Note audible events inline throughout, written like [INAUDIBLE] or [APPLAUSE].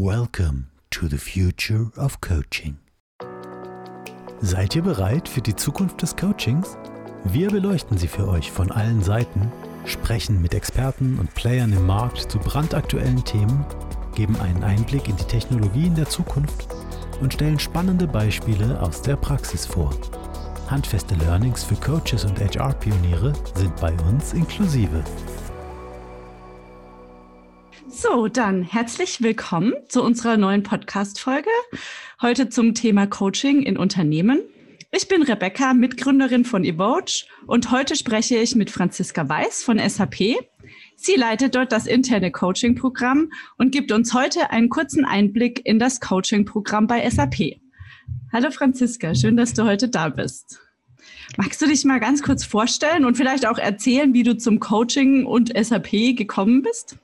Welcome to the future of coaching. Seid ihr bereit für die Zukunft des Coachings? Wir beleuchten sie für euch von allen Seiten, sprechen mit Experten und Playern im Markt zu brandaktuellen Themen, geben einen Einblick in die Technologien der Zukunft und stellen spannende Beispiele aus der Praxis vor. Handfeste Learnings für Coaches und HR-Pioniere sind bei uns inklusive. So, dann herzlich willkommen zu unserer neuen Podcast-Folge. Heute zum Thema Coaching in Unternehmen. Ich bin Rebecca, Mitgründerin von Evoge und heute spreche ich mit Franziska Weiß von SAP. Sie leitet dort das interne Coaching-Programm und gibt uns heute einen kurzen Einblick in das Coaching-Programm bei SAP. Hallo Franziska, schön, dass du heute da bist. Magst du dich mal ganz kurz vorstellen und vielleicht auch erzählen, wie du zum Coaching und SAP gekommen bist?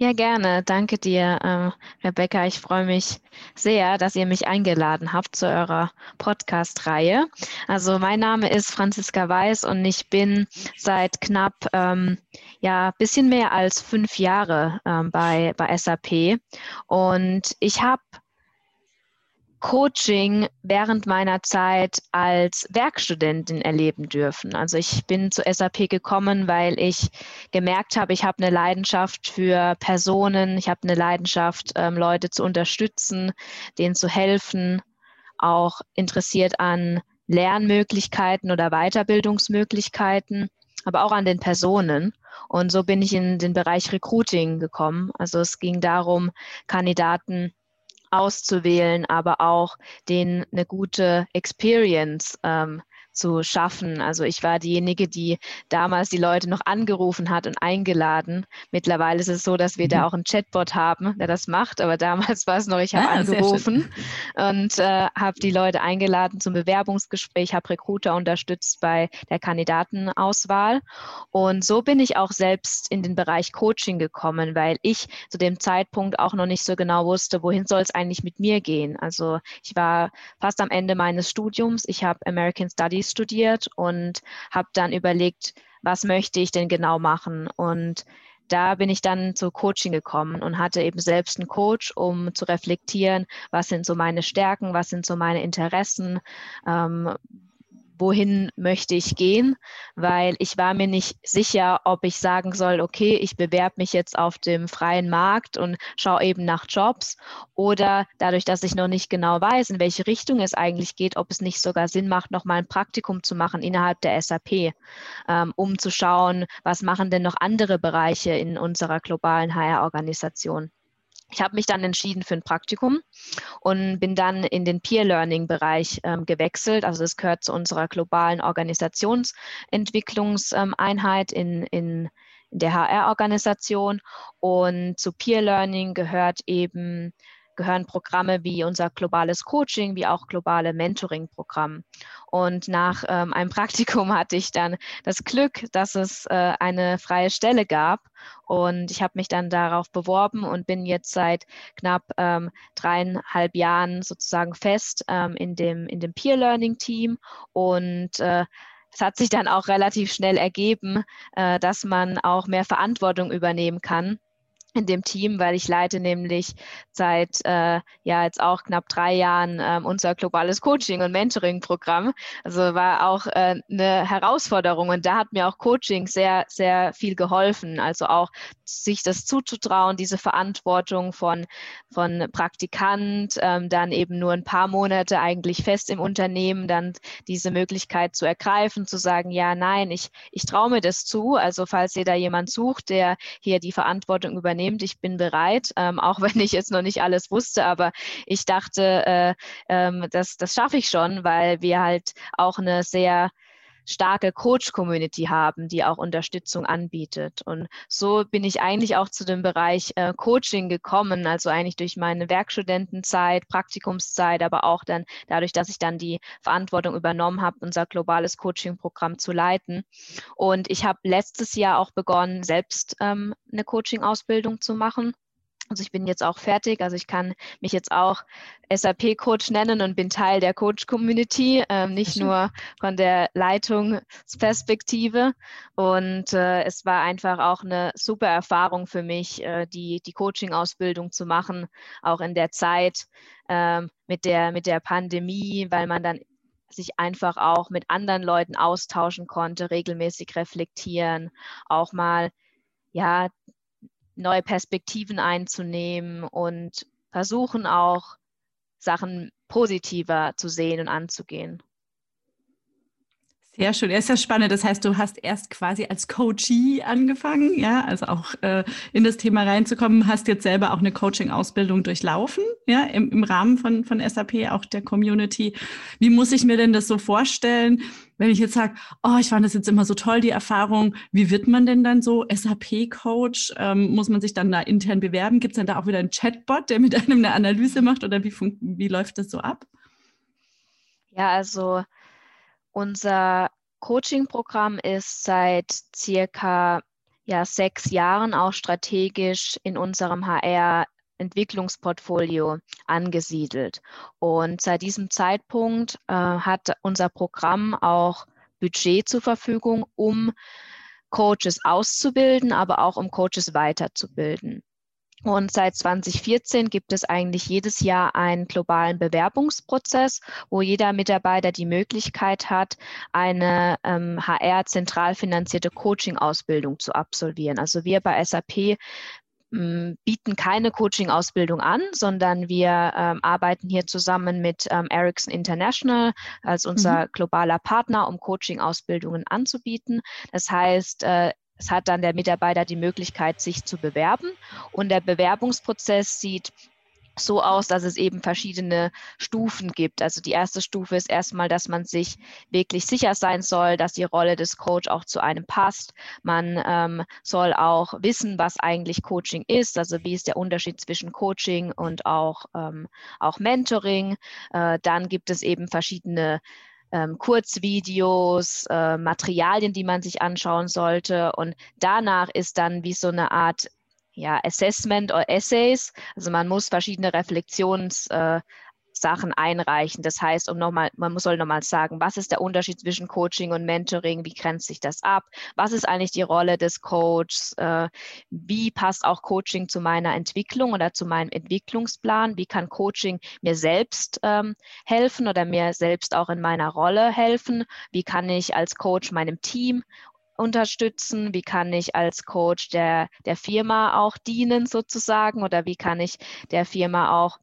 Ja, gerne. Danke dir, ähm, Rebecca. Ich freue mich sehr, dass ihr mich eingeladen habt zu eurer Podcast-Reihe. Also mein Name ist Franziska Weiß und ich bin seit knapp ähm, ja bisschen mehr als fünf Jahre ähm, bei bei SAP und ich habe Coaching während meiner Zeit als Werkstudentin erleben dürfen. Also ich bin zu SAP gekommen, weil ich gemerkt habe, ich habe eine Leidenschaft für Personen, ich habe eine Leidenschaft, ähm, Leute zu unterstützen, denen zu helfen, auch interessiert an Lernmöglichkeiten oder Weiterbildungsmöglichkeiten, aber auch an den Personen. Und so bin ich in den Bereich Recruiting gekommen. Also es ging darum, Kandidaten auszuwählen, aber auch denen eine gute Experience ähm, zu schaffen. Also ich war diejenige, die damals die Leute noch angerufen hat und eingeladen. Mittlerweile ist es so, dass wir mhm. da auch einen Chatbot haben, der das macht, aber damals [LAUGHS] war es noch, ich habe ah, angerufen und äh, habe die Leute eingeladen zum Bewerbungsgespräch, habe Recruiter unterstützt bei der Kandidatenauswahl und so bin ich auch selbst in den Bereich Coaching gekommen, weil ich zu dem Zeitpunkt auch noch nicht so genau wusste, wohin soll es eigentlich mit mir gehen. Also ich war fast am Ende meines Studiums. Ich habe American Studies studiert und habe dann überlegt, was möchte ich denn genau machen? Und da bin ich dann zu Coaching gekommen und hatte eben selbst einen Coach, um zu reflektieren, was sind so meine Stärken, was sind so meine Interessen, ähm, wohin möchte ich gehen, weil ich war mir nicht sicher, ob ich sagen soll, okay, ich bewerbe mich jetzt auf dem freien Markt und schaue eben nach Jobs oder dadurch, dass ich noch nicht genau weiß, in welche Richtung es eigentlich geht, ob es nicht sogar Sinn macht, nochmal ein Praktikum zu machen innerhalb der SAP, ähm, um zu schauen, was machen denn noch andere Bereiche in unserer globalen HR-Organisation. Ich habe mich dann entschieden für ein Praktikum und bin dann in den Peer-Learning-Bereich ähm, gewechselt. Also das gehört zu unserer globalen Organisationsentwicklungseinheit in, in, in der HR-Organisation. Und zu Peer-Learning gehört eben gehören Programme wie unser globales Coaching, wie auch globale Mentoring-Programm. Und nach ähm, einem Praktikum [LAUGHS] hatte ich dann das Glück, dass es äh, eine freie Stelle gab. Und ich habe mich dann darauf beworben und bin jetzt seit knapp ähm, dreieinhalb Jahren sozusagen fest ähm, in dem, in dem Peer-Learning-Team und äh, es hat sich dann auch relativ schnell ergeben, äh, dass man auch mehr Verantwortung übernehmen kann in dem Team, weil ich leite nämlich seit äh, ja jetzt auch knapp drei Jahren ähm, unser globales Coaching- und Mentoring-Programm. Also war auch äh, eine Herausforderung und da hat mir auch Coaching sehr, sehr viel geholfen. Also auch sich das zuzutrauen, diese Verantwortung von, von Praktikant, ähm, dann eben nur ein paar Monate eigentlich fest im Unternehmen, dann diese Möglichkeit zu ergreifen, zu sagen, ja, nein, ich, ich traue mir das zu. Also falls ihr da jemand sucht, der hier die Verantwortung übernimmt, übernehmt. Ich bin bereit, ähm, [LAUGHS] auch wenn ich jetzt noch nicht alles wusste, aber ich dachte, äh, ähm, das, das schaffe ich schon, weil wir halt auch eine sehr starke Coach-Community haben, die auch Unterstützung anbietet. Und so bin ich eigentlich auch zu dem Bereich äh, Coaching gekommen, also eigentlich durch meine Werkstudentenzeit, Praktikumszeit, aber auch dann dadurch, dass ich dann die Verantwortung übernommen habe, unser globales Coaching-Programm zu leiten. Und ich habe letztes Jahr auch begonnen, selbst ähm, eine Coaching-Ausbildung zu machen Also ich bin jetzt auch fertig, also ich kann mich jetzt auch SAP-Coach nennen und bin Teil der Coach-Community, ähm, nicht nur von der Leitungsperspektive. Und äh, es war einfach auch eine super Erfahrung für mich, äh, die, die Coaching-Ausbildung zu machen, auch in der Zeit äh, mit, der, mit der Pandemie, weil man dann sich einfach auch mit anderen Leuten austauschen konnte, regelmäßig reflektieren, auch mal ja neue Perspektiven einzunehmen und versuchen auch Sachen positiver zu sehen und anzugehen. Sehr schön. Ja, ist ja spannend. Das heißt, du hast erst quasi als Coachee angefangen, ja, also auch äh, in das Thema reinzukommen, hast jetzt selber auch eine Coaching-Ausbildung durchlaufen, ja, im, im Rahmen von, von SAP, auch der Community. Wie muss ich mir denn das so vorstellen, wenn ich jetzt sage, oh, ich fand das jetzt immer so toll, die Erfahrung, wie wird man denn dann so SAP-Coach? Ähm, muss man sich dann da intern bewerben? Gibt es dann da auch wieder einen Chatbot, der mit einem eine Analyse macht oder wie, wie läuft das so ab? Ja, also unser Coaching-Programm ist seit circa ja, sechs Jahren auch strategisch in unserem HR Entwicklungsportfolio angesiedelt. Und seit diesem Zeitpunkt äh, hat unser Programm auch Budget zur Verfügung, um Coaches auszubilden, aber auch um Coaches weiterzubilden. Und seit 2014 gibt es eigentlich jedes Jahr einen globalen Bewerbungsprozess, wo jeder Mitarbeiter die Möglichkeit hat, eine ähm, HR-zentral finanzierte Coaching-Ausbildung zu absolvieren. Also wir bei SAP hm, bieten keine Coaching-Ausbildung an, sondern wir ähm, arbeiten hier zusammen mit ähm, Ericsson International als unser mhm. globaler Partner, um Coaching-Ausbildungen anzubieten. Das heißt, äh, es hat dann der Mitarbeiter die Möglichkeit, sich zu bewerben. Und der Bewerbungsprozess sieht so aus, dass es eben verschiedene Stufen gibt. Also die erste Stufe ist erstmal, dass man sich wirklich sicher sein soll, dass die Rolle des Coach auch zu einem passt. Man ähm, soll auch wissen, was eigentlich Coaching ist, also wie ist der Unterschied zwischen Coaching und auch, ähm, auch Mentoring. Äh, dann gibt es eben verschiedene ähm, Kurzvideos, äh, Materialien, die man sich anschauen sollte. Und danach ist dann wie so eine Art ja, Assessment oder Essays. Also man muss verschiedene Reflexions äh, Sachen einreichen. Das heißt, um nochmal, man soll nochmal sagen, was ist der Unterschied zwischen Coaching und Mentoring? Wie grenzt sich das ab? Was ist eigentlich die Rolle des Coaches? Äh, wie passt auch Coaching zu meiner Entwicklung oder zu meinem Entwicklungsplan? Wie kann Coaching mir selbst ähm, helfen oder mir selbst auch in meiner Rolle helfen? Wie kann ich als Coach meinem Team unterstützen? Wie kann ich als Coach der, der Firma auch dienen sozusagen? Oder wie kann ich der Firma auch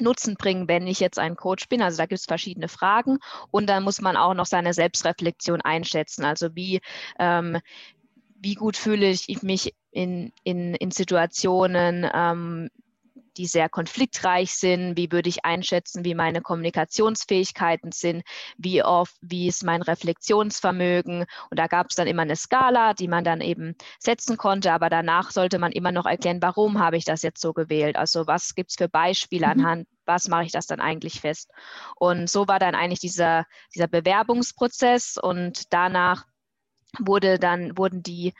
Nutzen bringen, wenn ich jetzt ein Coach bin. Also da gibt es verschiedene Fragen und dann muss man auch noch seine Selbstreflexion einschätzen. Also wie, ähm, wie gut fühle ich mich in, in, in Situationen, ähm, die sehr konfliktreich sind? Wie würde ich einschätzen, wie meine Kommunikationsfähigkeiten sind? Wie oft, wie ist mein Reflexionsvermögen? Und da gab es dann immer eine Skala, die man dann eben setzen konnte. Aber danach sollte man immer noch erklären, warum habe ich das jetzt so gewählt? Also was gibt es für Beispiele mhm. anhand was mache ich das dann eigentlich fest? Und so war dann eigentlich dieser, dieser Bewerbungsprozess und danach wurde dann, wurden die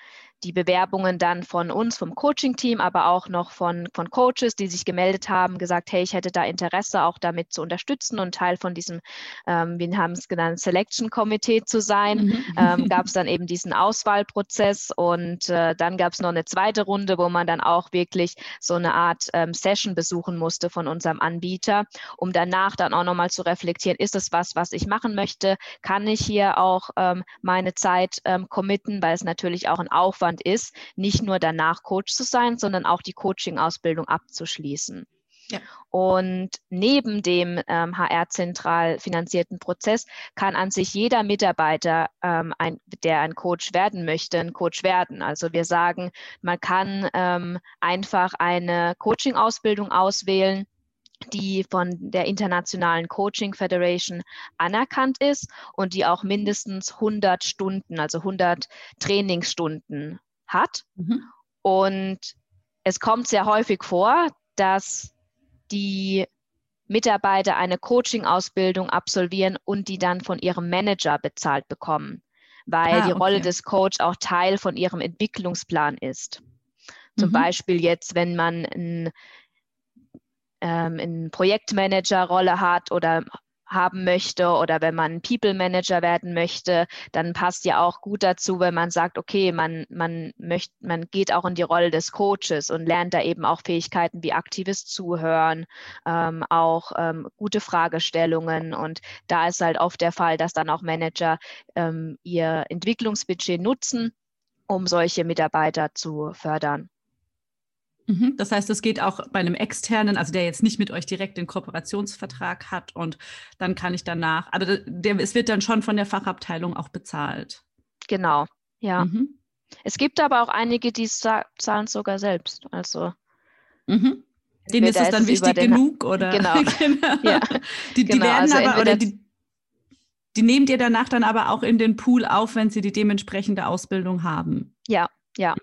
die Bewerbungen dann von uns, vom Coaching-Team, aber auch noch von, von Coaches, die sich gemeldet haben, gesagt, hey, ich hätte da Interesse, auch damit zu unterstützen und Teil von diesem, ähm, wir haben es genannt, Selection-Komitee zu sein, mhm. ähm, gab es dann eben diesen Auswahlprozess und äh, dann gab es noch eine zweite Runde, wo man dann auch wirklich so eine Art ähm, Session besuchen musste von unserem Anbieter, um danach dann auch nochmal zu reflektieren, ist es was, was ich machen möchte? Kann ich hier auch ähm, meine Zeit ähm, committen, weil es natürlich auch ein Aufwand Aufwand ist, nicht nur danach Coach zu sein, sondern auch die Coaching-Ausbildung abzuschließen. Ja. Und neben dem ähm, HR-zentral finanzierten Prozess kann an sich jeder Mitarbeiter, ähm, ein, der ein Coach werden möchte, ein Coach werden. Also wir sagen, man kann ähm, einfach eine Coaching-Ausbildung auswählen, die von der Internationalen Coaching Federation anerkannt ist und die auch mindestens 100 Stunden, also 100 Trainingsstunden hat. Mhm. Und es kommt sehr häufig vor, dass die Mitarbeiter eine Coaching-Ausbildung absolvieren und die dann von ihrem Manager bezahlt bekommen, weil ah, die Rolle des Coach auch Teil von ihrem Entwicklungsplan ist. Zum mhm. Beispiel jetzt, wenn man ein ähm, eine Projektmanager-Rolle hat oder haben möchte oder wenn man People Manager werden möchte, dann passt ja auch gut dazu, wenn man sagt, okay, man, man möchte, man geht auch in die Rolle des Coaches und lernt da eben auch Fähigkeiten wie aktives Zuhören, ähm, auch ähm, gute Fragestellungen. Und da ist halt oft der Fall, dass dann auch Manager ähm, ihr Entwicklungsbudget nutzen, um solche Mitarbeiter zu fördern. Mhm. Das heißt, es geht auch bei einem externen, also der jetzt nicht mit euch direkt den Kooperationsvertrag hat und dann kann ich danach, also der, es wird dann schon von der Fachabteilung auch bezahlt. Genau, ja. Mhm. Es gibt aber auch einige, die zahlen sogar selbst. Also mhm. denen ist es dann wichtig genug oder genau. [LAUGHS] genau. Ja. Die, die genau. werden also aber oder die, die nehmt ihr danach dann aber auch in den Pool auf, wenn sie die dementsprechende Ausbildung haben. Ja, ja,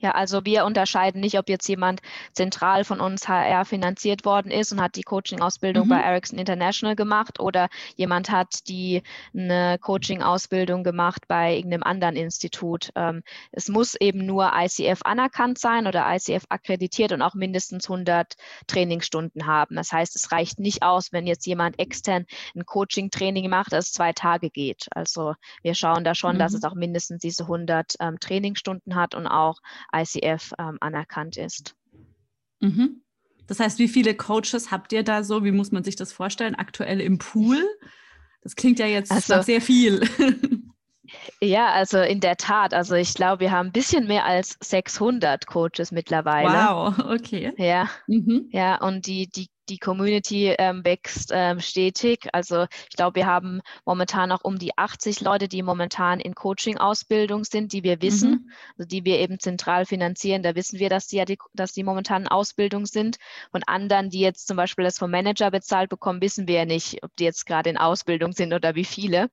ja, also wir unterscheiden nicht, ob jetzt jemand zentral von uns HR finanziert worden ist und hat die Coaching-Ausbildung mhm. bei Ericsson International gemacht oder jemand hat die eine Coaching-Ausbildung gemacht bei irgendeinem anderen Institut. Ähm, es muss eben nur ICF anerkannt sein oder ICF akkreditiert und auch mindestens 100 Trainingsstunden haben. Das heißt, es reicht nicht aus, wenn jetzt jemand extern ein Coaching-Training macht, das zwei Tage geht. Also wir schauen da schon, mhm. dass es auch mindestens diese 100 ähm, Trainingsstunden hat und auch ICF ähm, anerkannt ist. Mhm. Das heißt, wie viele Coaches habt ihr da so? Wie muss man sich das vorstellen? Aktuell im Pool? Das klingt ja jetzt also, sehr viel. [LAUGHS] Ja, also in der Tat. Also ich glaube, wir haben ein bisschen mehr als 600 Coaches mittlerweile. Wow, okay. Ja, mhm. ja und die, die die Community ähm, wächst ähm, stetig. Also ich glaube, wir haben momentan auch um die 80 Leute, die momentan in Coaching-Ausbildung sind, die wir wissen, mhm. also die wir eben zentral finanzieren. Da wissen wir, dass die ja die, dass die momentan in Ausbildung sind. Von anderen, die jetzt zum Beispiel das vom Manager bezahlt bekommen, wissen wir ja nicht, ob die jetzt gerade in Ausbildung sind oder wie viele.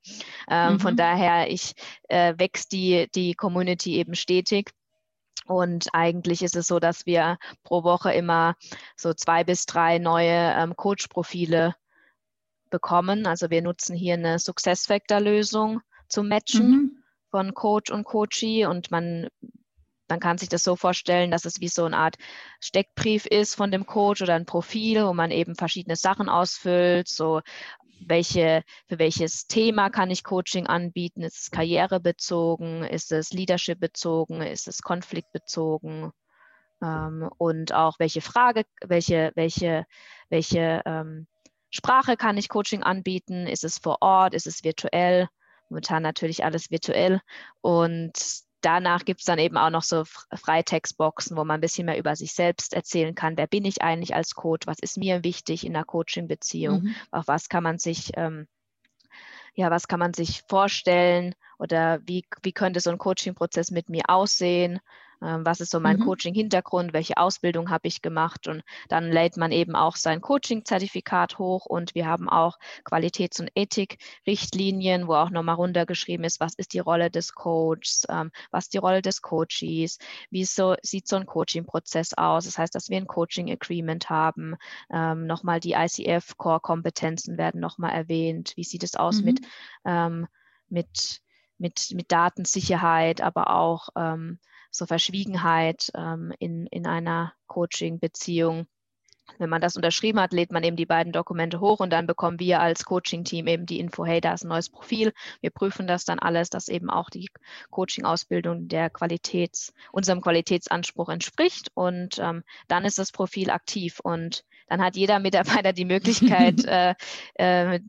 Ähm, mhm. Von daher, ich äh, wächst die, die Community eben stetig. Und eigentlich ist es so, dass wir pro Woche immer so zwei bis drei neue ähm, Coach-Profile bekommen. Also wir nutzen hier eine Success Factor Lösung zum Matchen mhm. von Coach und Coachee und man man kann sich das so vorstellen, dass es wie so eine Art Steckbrief ist von dem Coach oder ein Profil, wo man eben verschiedene Sachen ausfüllt, so welche, für welches Thema kann ich Coaching anbieten? Ist es karrierebezogen? Ist es leadership-bezogen? Ist es konfliktbezogen? Ähm, und auch welche Frage, welche, welche, welche ähm, Sprache kann ich Coaching anbieten? Ist es vor Ort? Ist es virtuell? Momentan natürlich alles virtuell. Und danach gibt es dann eben auch noch so Freitextboxen, wo man ein bisschen mehr über sich selbst erzählen kann. Wer bin ich eigentlich als Coach? Was ist mir wichtig in einer Coaching-Beziehung? Mhm. Auf was kann man sich, ähm, ja, was kann man sich vorstellen? Oder wie, wie könnte so ein Coaching-Prozess mit mir aussehen? Ähm, was ist so mein mhm. Coaching-Hintergrund, welche Ausbildung habe ich gemacht und dann lädt man eben auch sein Coaching-Zertifikat hoch und wir haben auch Qualitäts- und Ethik-Richtlinien, wo auch nochmal runtergeschrieben ist, was ist die Rolle des Coaches, ähm, was ist die Rolle des Coaches, wie so, sieht so ein Coaching-Prozess aus. Das heißt, dass wir ein Coaching-Agreement haben, ähm, nochmal die ICF-Core-Kompetenzen werden nochmal erwähnt, wie sieht es aus mhm. mit, ähm, mit mit, mit Datensicherheit, aber auch ähm, so Verschwiegenheit ähm, in, in einer Coaching-Beziehung. Wenn man das unterschrieben hat, lädt man eben die beiden Dokumente hoch und dann bekommen wir als Coaching-Team eben die Info, hey, da ist ein neues Profil. Wir prüfen das dann alles, dass eben auch die Coaching-Ausbildung der Qualitäts, unserem Qualitätsanspruch entspricht und ähm, dann ist das Profil aktiv und dann hat jeder Mitarbeiter die Möglichkeit, [LAUGHS] äh, äh,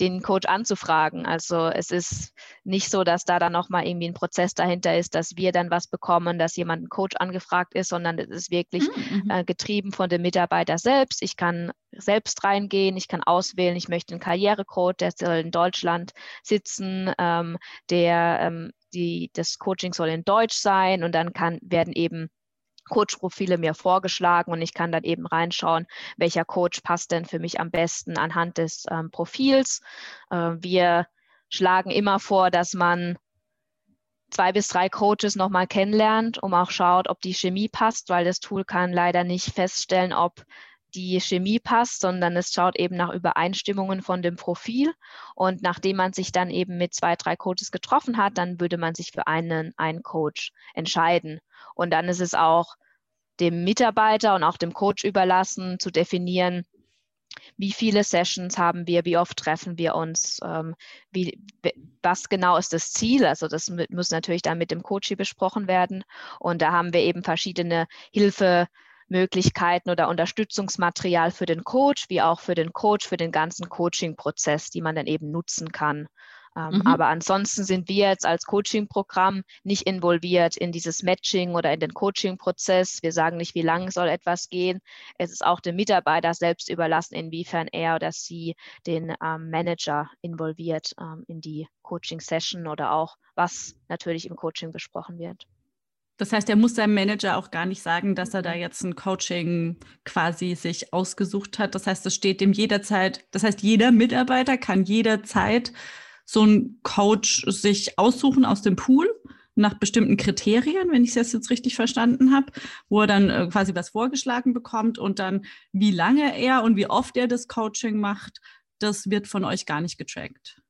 den Coach anzufragen. Also es ist nicht so, dass da dann nochmal irgendwie ein Prozess dahinter ist, dass wir dann was bekommen, dass jemand ein Coach angefragt ist, sondern es ist wirklich hm, mhm. äh, getrieben von dem Mitarbeiter selbst. Ich kann selbst reingehen, ich kann auswählen, ich möchte einen Karrierecode, der soll in Deutschland sitzen, ähm, der ähm, die, das Coaching soll in Deutsch sein und dann kann, werden eben Coach-Profile mir vorgeschlagen und ich kann dann eben reinschauen, welcher Coach passt denn für mich am besten anhand des ähm, Profils. Äh, wir schlagen immer vor, dass man zwei bis drei Coaches nochmal kennenlernt, um auch schaut, ob die Chemie passt, weil das Tool kann leider nicht feststellen, ob die Chemie passt, sondern es schaut eben nach Übereinstimmungen von dem Profil. Und nachdem man sich dann eben mit zwei, drei Coaches getroffen hat, dann würde man sich für einen, einen Coach entscheiden. Und dann ist es auch dem Mitarbeiter und auch dem Coach überlassen, zu definieren, wie viele Sessions haben wir, wie oft treffen wir uns, ähm, wie, was genau ist das Ziel. Also das muss natürlich dann mit dem Coach besprochen werden. Und da haben wir eben verschiedene Hilfemöglichkeiten oder Unterstützungsmaterial für den Coach, wie auch für den Coach, für den ganzen Coaching-Prozess, die man dann eben nutzen kann. Ähm, mhm. Aber ansonsten sind wir jetzt als Coaching-Programm nicht involviert in dieses Matching oder in den Coaching-Prozess. Wir sagen nicht, wie lange soll etwas gehen. Es ist auch dem Mitarbeiter selbst überlassen, inwiefern er oder sie den ähm, Manager involviert ähm, in die Coaching-Session oder auch, was natürlich im Coaching besprochen wird. Das heißt, er muss seinem Manager auch gar nicht sagen, dass er da jetzt ein Coaching quasi sich ausgesucht hat. Das heißt, es steht dem jederzeit, das heißt, jeder Mitarbeiter kann jederzeit so ein Coach sich aussuchen aus dem Pool nach bestimmten Kriterien, wenn ich es jetzt richtig verstanden habe, wo er dann äh, quasi was vorgeschlagen bekommt und dann, wie lange er und wie oft er das Coaching macht, das wird von euch gar nicht getrackt.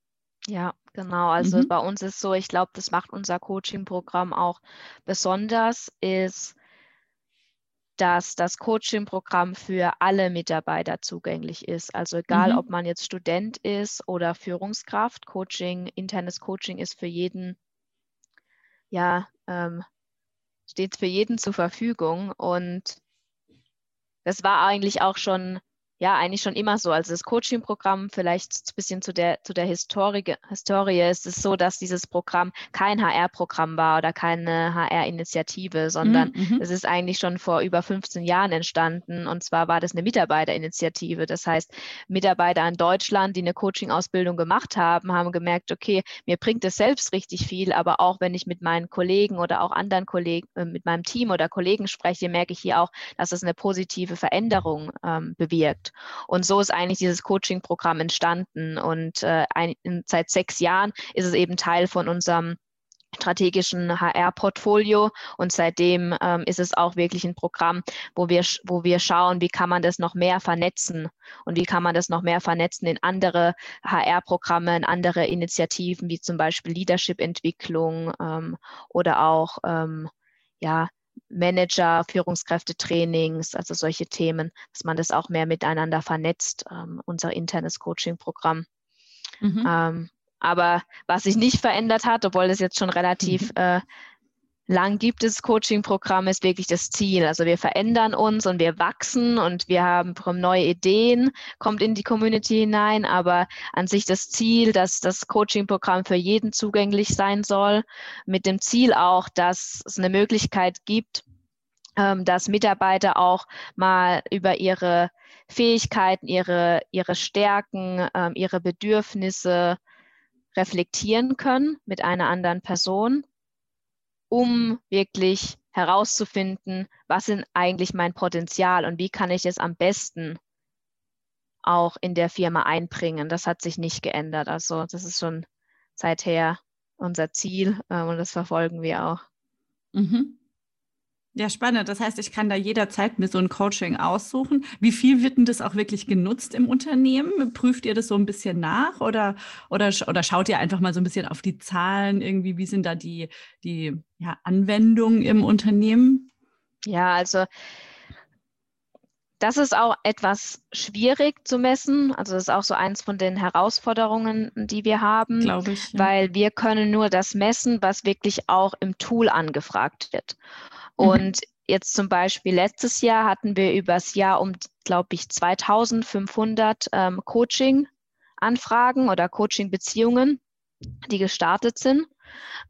Ja, genau. Also mhm. bei uns ist so, ich glaube, das macht unser Coaching-Programm auch besonders, ist, dass das Coaching-Programm für alle Mitarbeiter zugänglich ist. Also egal, mhm. ob man jetzt Student ist oder Führungskraft, Coaching, internes Coaching ist für jeden, ja, ähm, steht für jeden zur Verfügung. Und das war eigentlich auch schon ja, eigentlich schon immer so. Also das Coaching-Programm, vielleicht ein bisschen zu der, zu der Historie, Historie ist es so, dass dieses Programm kein HR-Programm war oder keine HR-Initiative, sondern mhm, mhm. es ist eigentlich schon vor über 15 Jahren entstanden. Und zwar war das eine Mitarbeiterinitiative. Das heißt, Mitarbeiter in Deutschland, die eine Coaching-Ausbildung gemacht haben, haben gemerkt, okay, mir bringt es selbst richtig viel, aber auch wenn ich mit meinen Kollegen oder auch anderen Kollegen, äh, mit meinem Team oder Kollegen spreche, merke ich hier auch, dass es eine positive Veränderung ähm, bewirkt. Und so ist eigentlich dieses Coaching-Programm entstanden. Und äh, ein, in, seit sechs Jahren ist es eben Teil von unserem strategischen HR-Portfolio und seitdem ähm, ist es auch wirklich ein Programm, wo wir, wo wir schauen, wie kann man das noch mehr vernetzen? Und wie kann man das noch mehr vernetzen in andere HR-Programme, in andere Initiativen, wie zum Beispiel Leadership-Entwicklung ähm, oder auch ähm, ja, Manager, Führungskräftetrainings, also solche Themen, dass man das auch mehr miteinander vernetzt, ähm, unser internes Coaching-Programm. Mhm. Ähm, aber was sich nicht verändert hat, obwohl es jetzt schon relativ mhm. [LAUGHS] äh, lang gibt, das Coaching-Programm, ist wirklich das Ziel. Also wir verändern uns und wir wachsen und wir haben neue Ideen, kommt in die Community hinein, aber an sich das Ziel, dass das Coaching-Programm für jeden zugänglich sein soll, mit dem Ziel auch, dass es eine Möglichkeit gibt, ähm, dass Mitarbeiter auch mal über ihre Fähigkeiten, ihre, ihre Stärken, ähm, ihre Bedürfnisse reflektieren können mit einer anderen Person um wirklich herauszufinden, was ist eigentlich mein Potenzial und wie kann ich es am besten auch in der Firma einbringen. Das hat sich nicht geändert. Also das ist schon seither unser Ziel äh, und das verfolgen wir auch. Mhm. Ja, spannend. Das heißt, ich kann da jederzeit mir so ein Coaching aussuchen. Wie viel wird denn das auch wirklich genutzt im Unternehmen? Prüft ihr das so ein bisschen nach oder, oder, oder schaut ihr einfach mal so ein bisschen auf die Zahlen irgendwie? Wie sind da die, die ja, Anwendungen im Unternehmen? Ja, also das ist auch etwas schwierig zu messen. Also das ist auch so eins von den Herausforderungen, die wir haben, Glaube ich, ja. weil wir können nur das messen, was wirklich auch im Tool angefragt wird. Mhm. Und jetzt zum Beispiel letztes Jahr hatten wir übers Jahr um, glaube ich, 2500 ähm, Coaching-Anfragen oder Coaching-Beziehungen, die gestartet sind.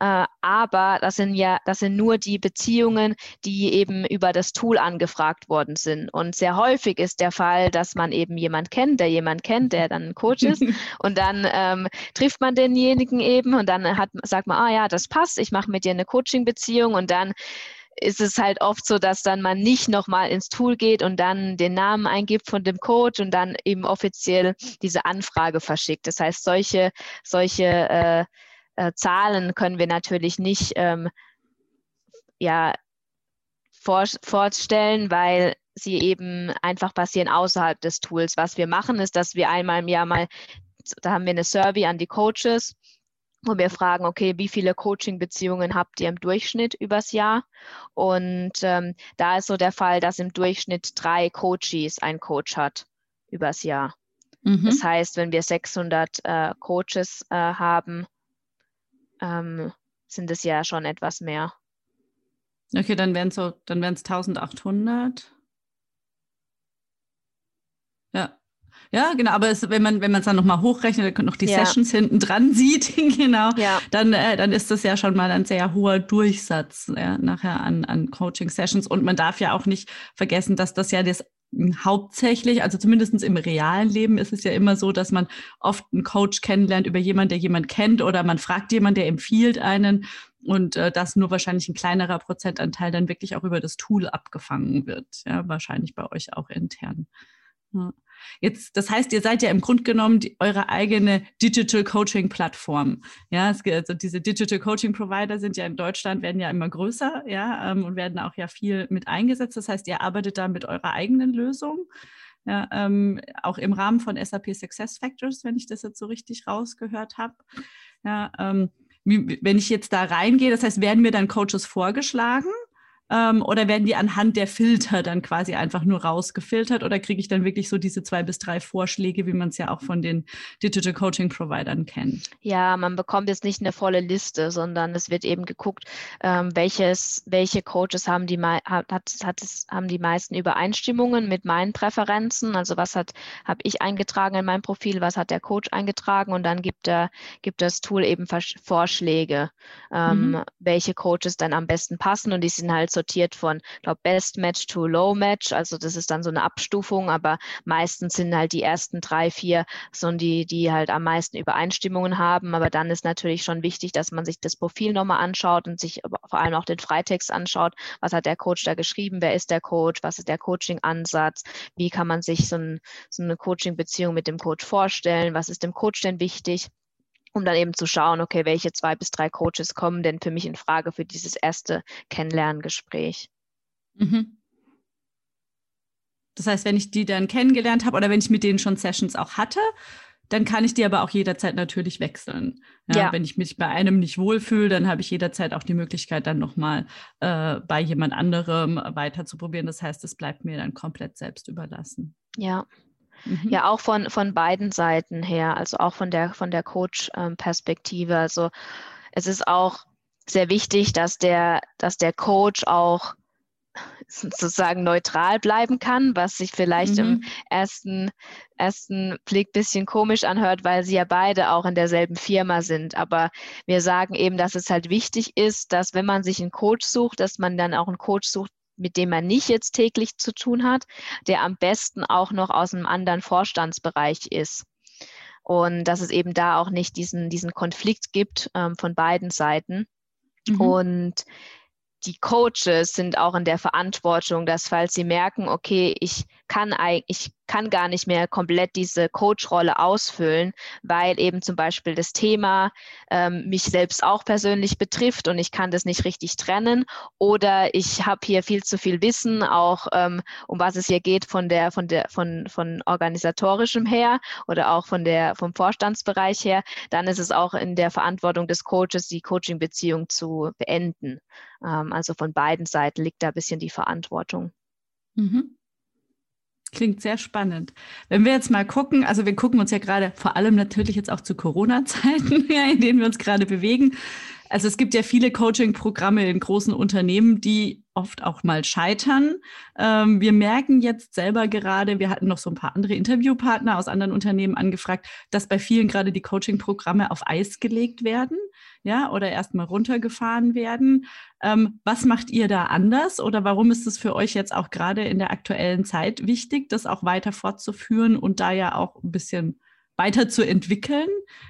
Äh, aber das sind ja, das sind nur die Beziehungen, die eben über das Tool angefragt worden sind. Und sehr häufig ist der Fall, dass man eben jemand kennt, der jemand kennt, der dann ein Coach ist. [LAUGHS] und dann ähm, trifft man denjenigen eben und dann hat, sagt man, ah ja, das passt, ich mache mit dir eine Coaching-Beziehung und dann ist es halt oft so, dass dann man nicht nochmal ins Tool geht und dann den Namen eingibt von dem Coach und dann eben offiziell diese Anfrage verschickt. Das heißt, solche, solche äh, äh, Zahlen können wir natürlich nicht ähm, ja, vor, vorstellen, weil sie eben einfach passieren außerhalb des Tools. Was wir machen, ist, dass wir einmal im Jahr mal, da haben wir eine Survey an die Coaches wo wir fragen, okay, wie viele Coaching-Beziehungen habt ihr im Durchschnitt übers Jahr? Und ähm, da ist so der Fall, dass im Durchschnitt drei Coaches ein Coach hat übers Jahr. Mhm. Das heißt, wenn wir 600 äh, Coaches äh, haben, ähm, sind es ja schon etwas mehr. Okay, dann wären es so, dann wären es 1800. Ja. Ja, genau, aber es, wenn man wenn man es dann nochmal hochrechnet, noch die ja. Sessions hinten dran [LAUGHS] sieht, genau, ja. dann, äh, dann ist das ja schon mal ein sehr hoher Durchsatz ja, nachher an, an Coaching-Sessions. Und man darf ja auch nicht vergessen, dass das ja das hauptsächlich, also zumindest im realen Leben ist es ja immer so, dass man oft einen Coach kennenlernt über jemanden, der jemand kennt oder man fragt jemanden, der empfiehlt einen und äh, dass nur wahrscheinlich ein kleinerer Prozentanteil dann wirklich auch über das Tool abgefangen wird. Ja, wahrscheinlich bei euch auch intern. Ja. Jetzt, das heißt, ihr seid ja im Grunde genommen die, eure eigene Digital Coaching Plattform. Ja, es, also diese Digital Coaching Provider sind ja in Deutschland, werden ja immer größer, ja, ähm, und werden auch ja viel mit eingesetzt. Das heißt, ihr arbeitet da mit eurer eigenen Lösung. Ja, ähm, auch im Rahmen von SAP Success Factors, wenn ich das jetzt so richtig rausgehört habe. Ja, ähm, wenn ich jetzt da reingehe, das heißt, werden mir dann Coaches vorgeschlagen ähm, oder werden die anhand der Filter dann quasi einfach nur rausgefiltert oder kriege ich dann wirklich so diese zwei bis drei Vorschläge, wie man es ja auch von den Digital Coaching Providern kennt? Ja, man bekommt jetzt nicht eine volle Liste, sondern es wird eben geguckt, ähm, welches, welche Coaches haben die, hat, hat es, haben die meisten Übereinstimmungen mit meinen Präferenzen. Also was hat habe ich eingetragen in mein Profil, was hat der Coach eingetragen und dann gibt, er, gibt das Tool eben Vorschläge, ähm, mhm. welche Coaches dann am besten passen und die sind halt so sortiert von, glaube Best Match to Low Match. Also das ist dann so eine Abstufung, aber meistens sind halt die ersten drei, vier so die, die halt am meisten Übereinstimmungen haben. Aber dann ist natürlich schon wichtig, dass man sich das Profil nochmal anschaut und sich vor allem auch den Freitext anschaut. Was hat der Coach da geschrieben? Wer ist der Coach? Was ist der Coaching-Ansatz? Wie kann man sich so, ein, so eine Coaching-Beziehung mit dem Coach vorstellen? Was ist dem Coach denn wichtig? Um dann eben zu schauen, okay, welche zwei bis drei Coaches kommen denn für mich in Frage für dieses erste Kennenlerngespräch. Mhm. Das heißt, wenn ich die dann kennengelernt habe oder wenn ich mit denen schon Sessions auch hatte, dann kann ich die aber auch jederzeit natürlich wechseln. Ja, ja. Wenn ich mich bei einem nicht wohlfühle, dann habe ich jederzeit auch die Möglichkeit, dann nochmal äh, bei jemand anderem weiter zu probieren. Das heißt, es bleibt mir dann komplett selbst überlassen. Ja. Mhm. Ja, auch von, von beiden Seiten her, also auch von der, von der Coach-Perspektive. also es ist auch sehr wichtig, dass der, dass der Coach auch sozusagen neutral bleiben kann, was sich vielleicht mhm. im ersten, ersten Blick ein bisschen komisch anhört, weil sie ja beide auch in derselben Firma sind. Aber wir sagen eben, dass es halt wichtig ist, dass wenn man sich einen Coach sucht, dass man dann auch einen Coach sucht, mit dem man nicht jetzt täglich zu tun hat, der am besten auch noch aus einem anderen Vorstandsbereich ist. Und dass es eben da auch nicht diesen, diesen Konflikt gibt ähm, von beiden Seiten. Mhm. Und die Coaches sind auch in der Verantwortung, dass falls sie merken, okay, ich kann, ich kann gar nicht mehr komplett diese Coach-Rolle ausfüllen, weil eben zum Beispiel das Thema ähm, mich selbst auch persönlich betrifft und ich kann das nicht richtig trennen oder ich habe hier viel zu viel Wissen, auch ähm, um was es hier geht von der, von der, von, von organisatorischem her oder auch von der, vom Vorstandsbereich her, dann ist es auch in der Verantwortung des Coaches, die Coaching-Beziehung zu beenden. Ähm, also von beiden Seiten liegt da ein bisschen die Verantwortung. Mhm. Klingt sehr spannend. Wenn wir jetzt mal gucken, also wir gucken uns ja gerade vor allem natürlich jetzt auch zu Corona-Zeiten, [LAUGHS] in denen wir uns gerade bewegen. Also es gibt ja viele Coaching-Programme in großen Unternehmen, die oft auch mal scheitern. Ähm, wir merken jetzt selber gerade, wir hatten noch so ein paar andere Interviewpartner aus anderen Unternehmen angefragt, dass bei vielen gerade die Coaching-Programme auf Eis gelegt werden, ja, oder erstmal runtergefahren werden. Ähm, was macht ihr da anders oder warum ist es für euch jetzt auch gerade in der aktuellen Zeit wichtig, das auch weiter fortzuführen und da ja auch ein bisschen weiterzuentwickeln?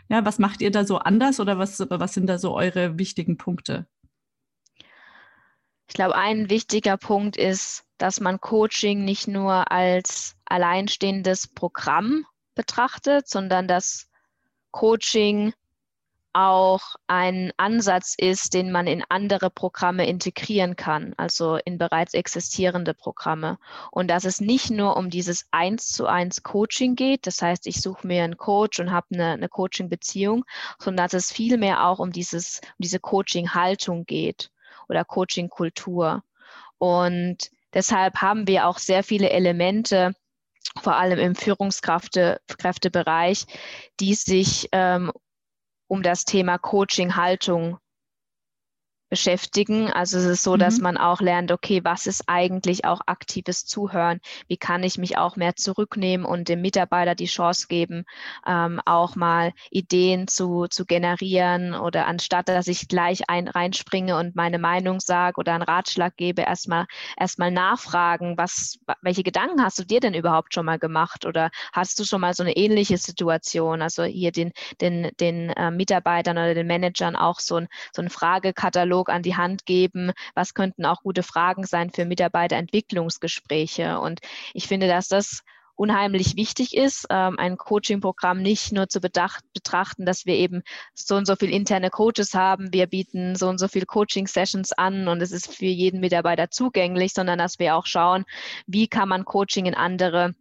Ja, was macht ihr da so anders oder was, was sind da so eure wichtigen Punkte? Ich glaube, ein wichtiger Punkt ist, dass man Coaching nicht nur als alleinstehendes Programm betrachtet, sondern dass Coaching auch ein Ansatz ist, den man in andere Programme integrieren kann, also in bereits existierende Programme. Und dass es nicht nur um dieses eins zu eins Coaching geht, das heißt, ich suche mir einen Coach und habe eine, eine Coaching-Beziehung, sondern dass es vielmehr auch um, dieses, um diese Coaching-Haltung geht oder Coaching-Kultur. Und deshalb haben wir auch sehr viele Elemente, vor allem im Führungskräftebereich, die sich ähm, um das Thema Coaching, Haltung beschäftigen. Also es ist so, mhm. dass man auch lernt, okay, was ist eigentlich auch aktives Zuhören? Wie kann ich mich auch mehr zurücknehmen und dem Mitarbeiter die Chance geben, ähm, auch mal Ideen zu, zu generieren oder anstatt, dass ich gleich ein, reinspringe und meine Meinung sage oder einen Ratschlag gebe, erstmal erstmal nachfragen, was, welche Gedanken hast du dir denn überhaupt schon mal gemacht oder hast du schon mal so eine ähnliche Situation? Also hier den, den, den äh, Mitarbeitern oder den Managern auch so ein, so ein Fragekatalog Katalog an die Hand geben, was könnten auch gute Fragen sein für Mitarbeiterentwicklungsgespräche. Und ich finde, dass das unheimlich wichtig ist, ähm, ein Coaching-Programm nicht nur zu bedacht, betrachten, dass wir eben so und so viele interne Coaches haben, wir bieten so und so viele Coaching-Sessions an und es ist für jeden Mitarbeiter zugänglich, sondern dass wir auch schauen, wie kann man Coaching in andere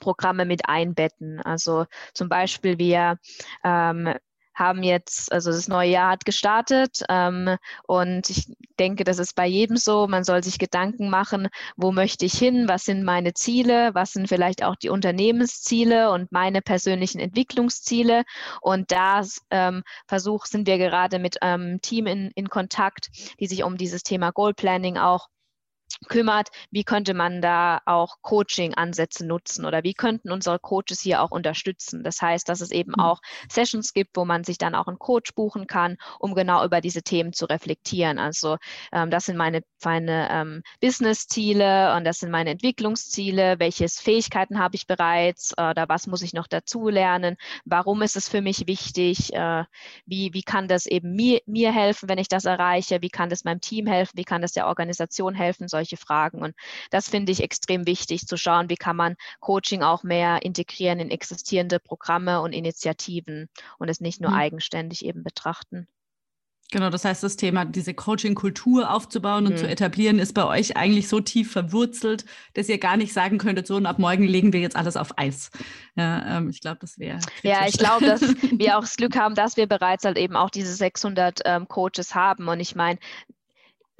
Programme mit einbetten. Also zum Beispiel wir ähm, haben jetzt, also das neue Jahr hat gestartet ähm, und ich denke, das ist bei jedem so. Man soll sich Gedanken machen, wo möchte ich hin, was sind meine Ziele, was sind vielleicht auch die Unternehmensziele und meine persönlichen Entwicklungsziele. Und da ähm, Versuch sind wir gerade mit einem Team in, in Kontakt, die sich um dieses Thema Goal Planning auch kümmert, wie könnte man da auch Coaching-Ansätze nutzen oder wie könnten unsere Coaches hier auch unterstützen. Das heißt, dass es eben mhm. auch Sessions gibt, wo man sich dann auch einen Coach buchen kann, um genau über diese Themen zu reflektieren. Also ähm, das sind meine, meine ähm, Business-Ziele und das sind meine Entwicklungsziele. Welche Fähigkeiten habe ich bereits oder was muss ich noch dazu lernen? Warum ist es für mich wichtig? Äh, wie, wie kann das eben mir, mir helfen, wenn ich das erreiche? Wie kann das meinem Team helfen? Wie kann das der Organisation helfen? Solche solche Fragen. Und das finde ich extrem wichtig, zu schauen, wie kann man Coaching auch mehr integrieren in existierende Programme und Initiativen und es nicht nur mhm. eigenständig eben betrachten. Genau, das heißt, das Thema, diese Coaching-Kultur aufzubauen und mhm. zu etablieren, ist bei euch eigentlich so tief verwurzelt, dass ihr gar nicht sagen könntet, so und ab morgen legen wir jetzt alles auf Eis. Ja, ähm, ich glaube, das wäre. Ja, ich glaube, dass wir [LAUGHS] auch das Glück haben, dass wir bereits halt eben auch diese 600 ähm, Coaches haben. Und ich meine,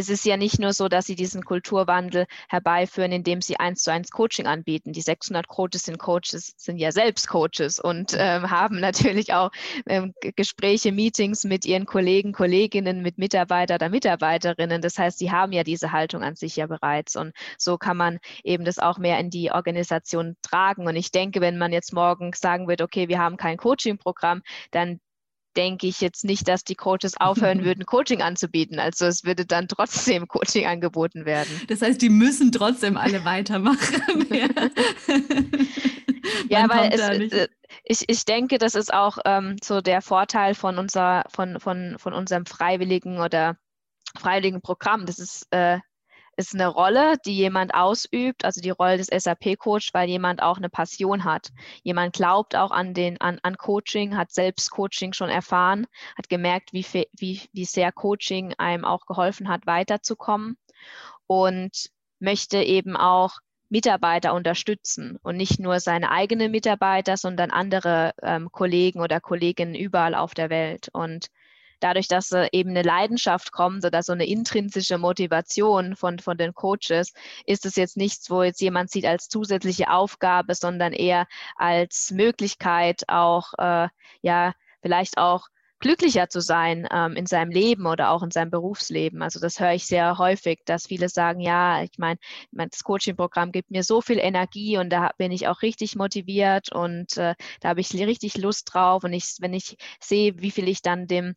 es ist ja nicht nur so, dass sie diesen Kulturwandel herbeiführen, indem sie eins zu eins Coaching anbieten. Die 600 Coaches sind Coaches, sind ja selbst Coaches und ähm, haben natürlich auch ähm, Gespräche, Meetings mit ihren Kollegen, Kolleginnen, mit Mitarbeiter oder Mitarbeiterinnen. Das heißt, sie haben ja diese Haltung an sich ja bereits und so kann man eben das auch mehr in die Organisation tragen. Und ich denke, wenn man jetzt morgen sagen wird, okay, wir haben kein Coaching-Programm, dann denke ich jetzt nicht, dass die Coaches [LAUGHS] aufhören würden, Coaching anzubieten. Also es würde dann trotzdem Coaching angeboten werden. Das heißt, die müssen trotzdem alle weitermachen. [LAUGHS] ja, weil es, äh, ich, ich denke, das ist auch ähm, so der Vorteil von, unser, von, von, von unserem freiwilligen oder freiwilligen Programm. Das ist äh, ist eine Rolle, die jemand ausübt, also die Rolle des SAP-Coach, weil jemand auch eine Passion hat. Jemand glaubt auch an, den, an, an Coaching, hat selbst Coaching schon erfahren, hat gemerkt, wie, wie, wie sehr Coaching einem auch geholfen hat, weiterzukommen und möchte eben auch Mitarbeiter unterstützen und nicht nur seine eigenen Mitarbeiter, sondern andere ähm, Kollegen oder Kolleginnen überall auf der Welt. Und dadurch, dass eben eine Leidenschaft kommt oder so eine intrinsische Motivation von, von den Coaches, ist es jetzt nichts, wo jetzt jemand sieht als zusätzliche Aufgabe, sondern eher als Möglichkeit auch, äh, ja, vielleicht auch glücklicher zu sein ähm, in seinem Leben oder auch in seinem Berufsleben. Also das höre ich sehr häufig, dass viele sagen, ja, ich meine, das Coaching-Programm gibt mir so viel Energie und da bin ich auch richtig motiviert und äh, da habe ich richtig Lust drauf. Und ich, wenn ich sehe, wie viel ich dann dem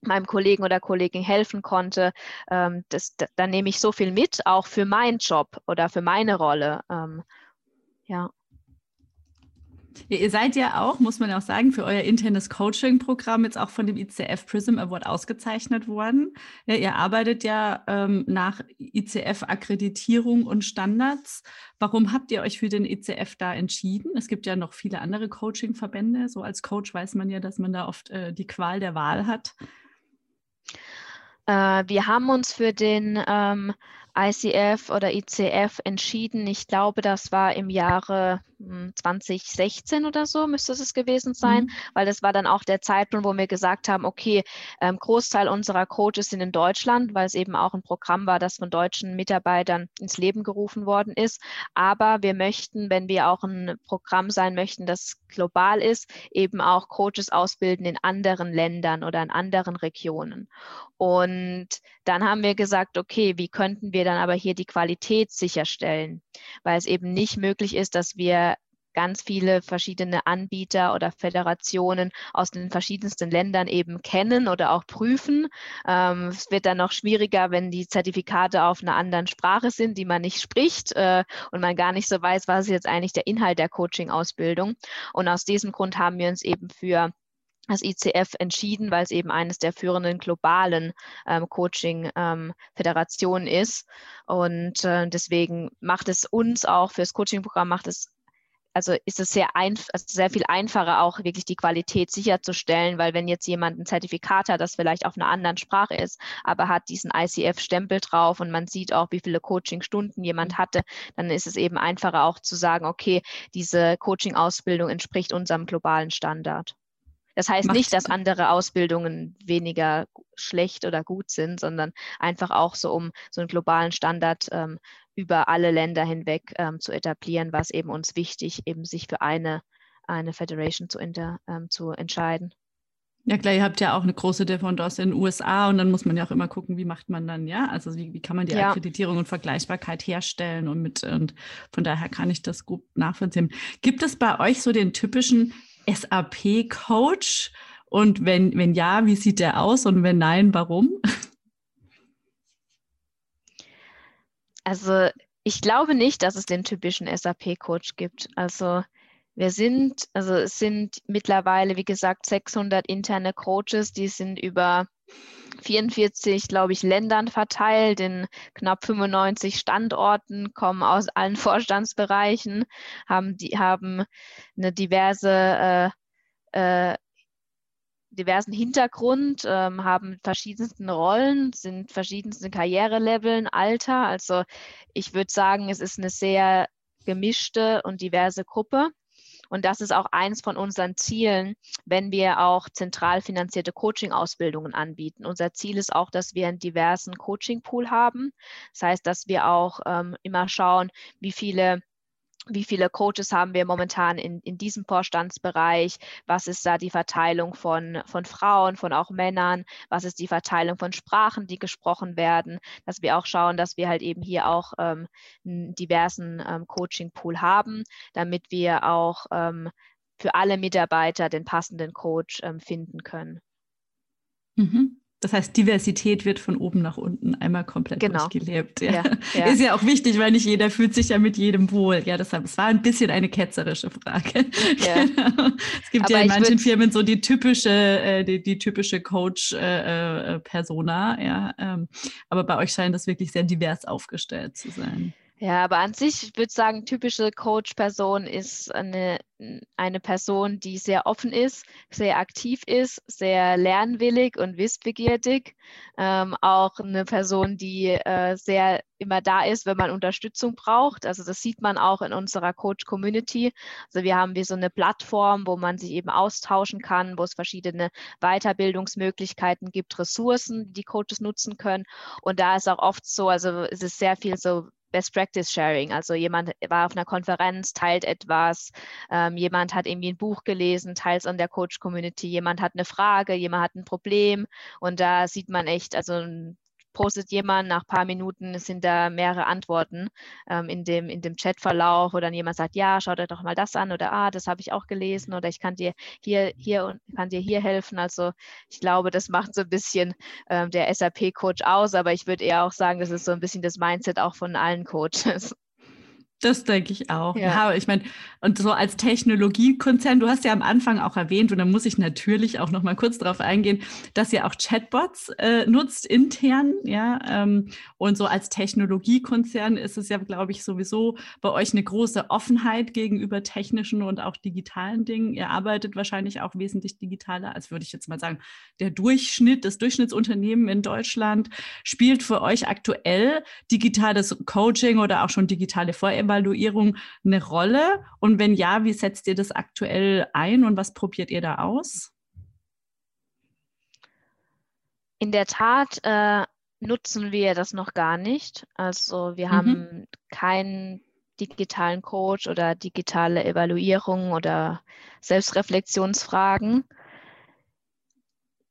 meinem Kollegen oder Kollegin helfen konnte, ähm, das, da, da, nehme ich so viel mit, auch für meinen Job oder für meine Rolle. Ähm, ja. Ihr seid ja auch, muss man auch sagen, für euer internes Coaching-Programm jetzt auch von dem ICF Prism Award ausgezeichnet worden. Ja, ihr arbeitet ja ähm, nach ICF-Akkreditierung und Standards. Warum habt ihr euch für den ICF da entschieden? Es gibt ja noch viele andere Coaching-Verbände. So als Coach weiß man ja, dass man da oft äh, die Qual der Wahl hat. Äh, wir haben uns für den ähm, ICF oder ICF entschieden. Ich glaube, das war im Jahre 2016 hm, oder so müsste es gewesen sein, mhm. weil das war dann auch der Zeitpunkt, wo wir gesagt haben, okay, ähm, Großteil unserer Coaches sind in Deutschland, weil es eben auch ein Programm war, das von deutschen Mitarbeitern ins Leben gerufen worden ist. Aber wir möchten, wenn wir auch ein Programm sein möchten, das global ist, eben auch Coaches ausbilden in anderen Ländern oder in anderen Regionen. Und dann haben wir gesagt, okay, wie könnten wir dann aber hier die Qualität sicherstellen? Weil es eben nicht möglich ist, dass wir ganz viele verschiedene Anbieter oder Föderationen aus den verschiedensten Ländern eben kennen oder auch prüfen. Ähm, es wird dann noch schwieriger, wenn die Zertifikate auf einer anderen Sprache sind, die man nicht spricht äh, und man gar nicht so weiß, was ist jetzt eigentlich der Inhalt der Coaching-Ausbildung. Und aus diesem Grund haben wir uns eben für das ICF entschieden, weil es eben eines der führenden globalen ähm, Coaching-Föderationen ähm, ist. Und äh, deswegen macht es uns auch fürs Coaching-Programm macht es also ist es sehr, einf also sehr viel einfacher, auch wirklich die Qualität sicherzustellen, weil wenn jetzt jemand ein Zertifikat hat, das vielleicht auf einer anderen Sprache ist, aber hat diesen ICF-Stempel drauf und man sieht auch, wie viele Coaching-Stunden jemand hatte, dann ist es eben einfacher auch zu sagen, okay, diese Coaching-Ausbildung entspricht unserem globalen Standard. Das heißt Macht nicht, dass andere Ausbildungen weniger schlecht oder gut sind, sondern einfach auch so, um so einen globalen Standard ähm, über alle Länder hinweg ähm, zu etablieren, war es eben uns wichtig, eben sich für eine, eine Federation zu, inter, ähm, zu entscheiden. Ja klar, ihr habt ja auch eine große Dependance in den USA und dann muss man ja auch immer gucken, wie macht man dann, ja, also wie, wie kann man die ja. Akkreditierung und Vergleichbarkeit herstellen und mit und von daher kann ich das gut nachvollziehen. Gibt es bei euch so den typischen SAP-Coach? Und wenn, wenn ja, wie sieht der aus? Und wenn nein, warum? Also ich glaube nicht, dass es den typischen SAP-Coach gibt. Also wir sind, also es sind mittlerweile, wie gesagt, 600 interne Coaches, die sind über 44, glaube ich, Ländern verteilt, in knapp 95 Standorten, kommen aus allen [LAUGHS] Vorstandsbereichen, haben, die, haben eine diverse äh, äh, diversen Hintergrund, ähm, haben verschiedensten Rollen, sind verschiedensten Karriereleveln, Alter. Also ich würde sagen, es ist eine sehr gemischte und diverse Gruppe. Und das ist auch eins von unseren Zielen, wenn wir auch zentral finanzierte Coaching-Ausbildungen anbieten. Unser Ziel ist auch, dass wir einen diversen Coaching-Pool haben. Das heißt, dass wir auch ähm, immer schauen, wie viele wie viele Coaches haben wir momentan in, in diesem Vorstandsbereich? Was ist da die Verteilung von, von Frauen, von auch Männern? Was ist die Verteilung von Sprachen, die gesprochen werden? Dass wir auch schauen, dass wir halt eben hier auch ähm, einen diversen ähm, Coaching-Pool haben, damit wir auch ähm, für alle Mitarbeiter den passenden Coach ähm, finden können. Mhm. Das heißt, Diversität wird von oben nach unten einmal komplett genau. durchgelebt. Ja. Ja, ja. Ist ja auch wichtig, weil nicht jeder fühlt sich ja mit jedem wohl. Ja, deshalb, es war ein bisschen eine ketzerische Frage. [LAUGHS] Genau. Es gibt Aber ja in manchen Firmen so die typische, äh, die, die, typische Coach-Persona. Äh, äh, ja, ähm, aber bei euch scheint das wirklich sehr divers aufgestellt zu sein. Ja, aber an sich, ich würde sagen, typische Coach-Person ist eine, eine Person, die sehr offen ist, sehr aktiv ist, sehr lernwillig und wissbegierig. Ähm, auch eine Person, die äh, sehr immer da ist, wenn man Unterstützung braucht. Also das sieht man auch in unserer Coach-Community. Also wir haben wie so eine Plattform, wo man sich eben austauschen kann, wo es verschiedene Weiterbildungsmöglichkeiten gibt, Ressourcen, die Coaches nutzen können. Und da ist auch oft so, also es ist sehr viel so Best Practice Sharing. Also jemand war auf einer Konferenz, teilt etwas, ähm, jemand hat irgendwie ein Buch gelesen, teilt es an der Coach Community, jemand hat eine Frage, jemand hat ein Problem und da sieht man echt, also postet jemand, nach ein paar Minuten sind da mehrere Antworten ähm, in, dem, in dem Chatverlauf, wo dann jemand sagt, ja, schau dir doch mal das an oder ah, das habe ich auch gelesen oder ich kann dir hier, hier und kann dir hier helfen. Also ich glaube, das macht so ein bisschen ähm, der SAP-Coach aus, aber ich würde eher auch sagen, das ist so ein bisschen das Mindset auch von allen Coaches. Das denke ich auch. Ja, ja ich meine, und so als Technologiekonzern, du hast ja am Anfang auch erwähnt, und da muss ich natürlich auch noch mal kurz darauf eingehen, dass ihr auch Chatbots äh, nutzt intern, ja. Ähm, und so als Technologiekonzern ist es ja, glaube ich, sowieso bei euch eine große Offenheit gegenüber technischen und auch digitalen Dingen. Ihr arbeitet wahrscheinlich auch wesentlich digitaler, als würde ich jetzt mal sagen, der Durchschnitt, das Durchschnittsunternehmen in Deutschland spielt für euch aktuell digitales Coaching oder auch schon digitale Vorevaluierung eine Rolle? Und wenn ja, wie setzt ihr das aktuell ein und was probiert ihr da aus? In der Tat äh, nutzen wir das noch gar nicht. Also wir mhm. haben keinen digitalen Coach oder digitale Evaluierung oder Selbstreflexionsfragen.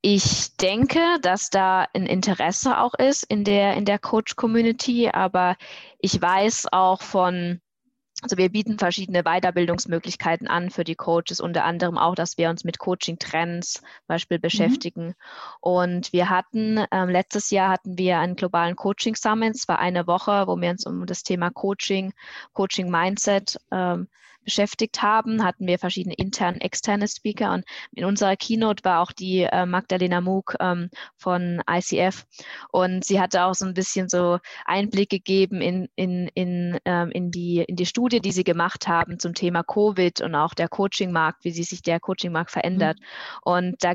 Ich denke, dass da ein Interesse auch ist in der, in der Coach-Community, aber ich weiß auch von, also wir bieten verschiedene Weiterbildungsmöglichkeiten an für die Coaches, unter anderem auch, dass wir uns mit Coaching-Trends Beispiel mhm. beschäftigen. Mhm. Und wir hatten, ähm, letztes Jahr hatten wir einen globalen Coaching-Summit, es war eine Woche, wo wir uns um das Thema Coaching, Coaching-Mindset ähm, beschäftigt haben, hatten wir verschiedene interne, externe Speaker und in unserer Keynote war auch die äh, Magdalena Moog ähm, von ICF und sie hatte auch so ein bisschen so Einblick gegeben in, in, in, ähm, in, die, in die Studie, die sie gemacht haben zum Thema Covid und auch der Coaching-Markt, wie sich der Coaching-Markt verändert. Mhm. Und da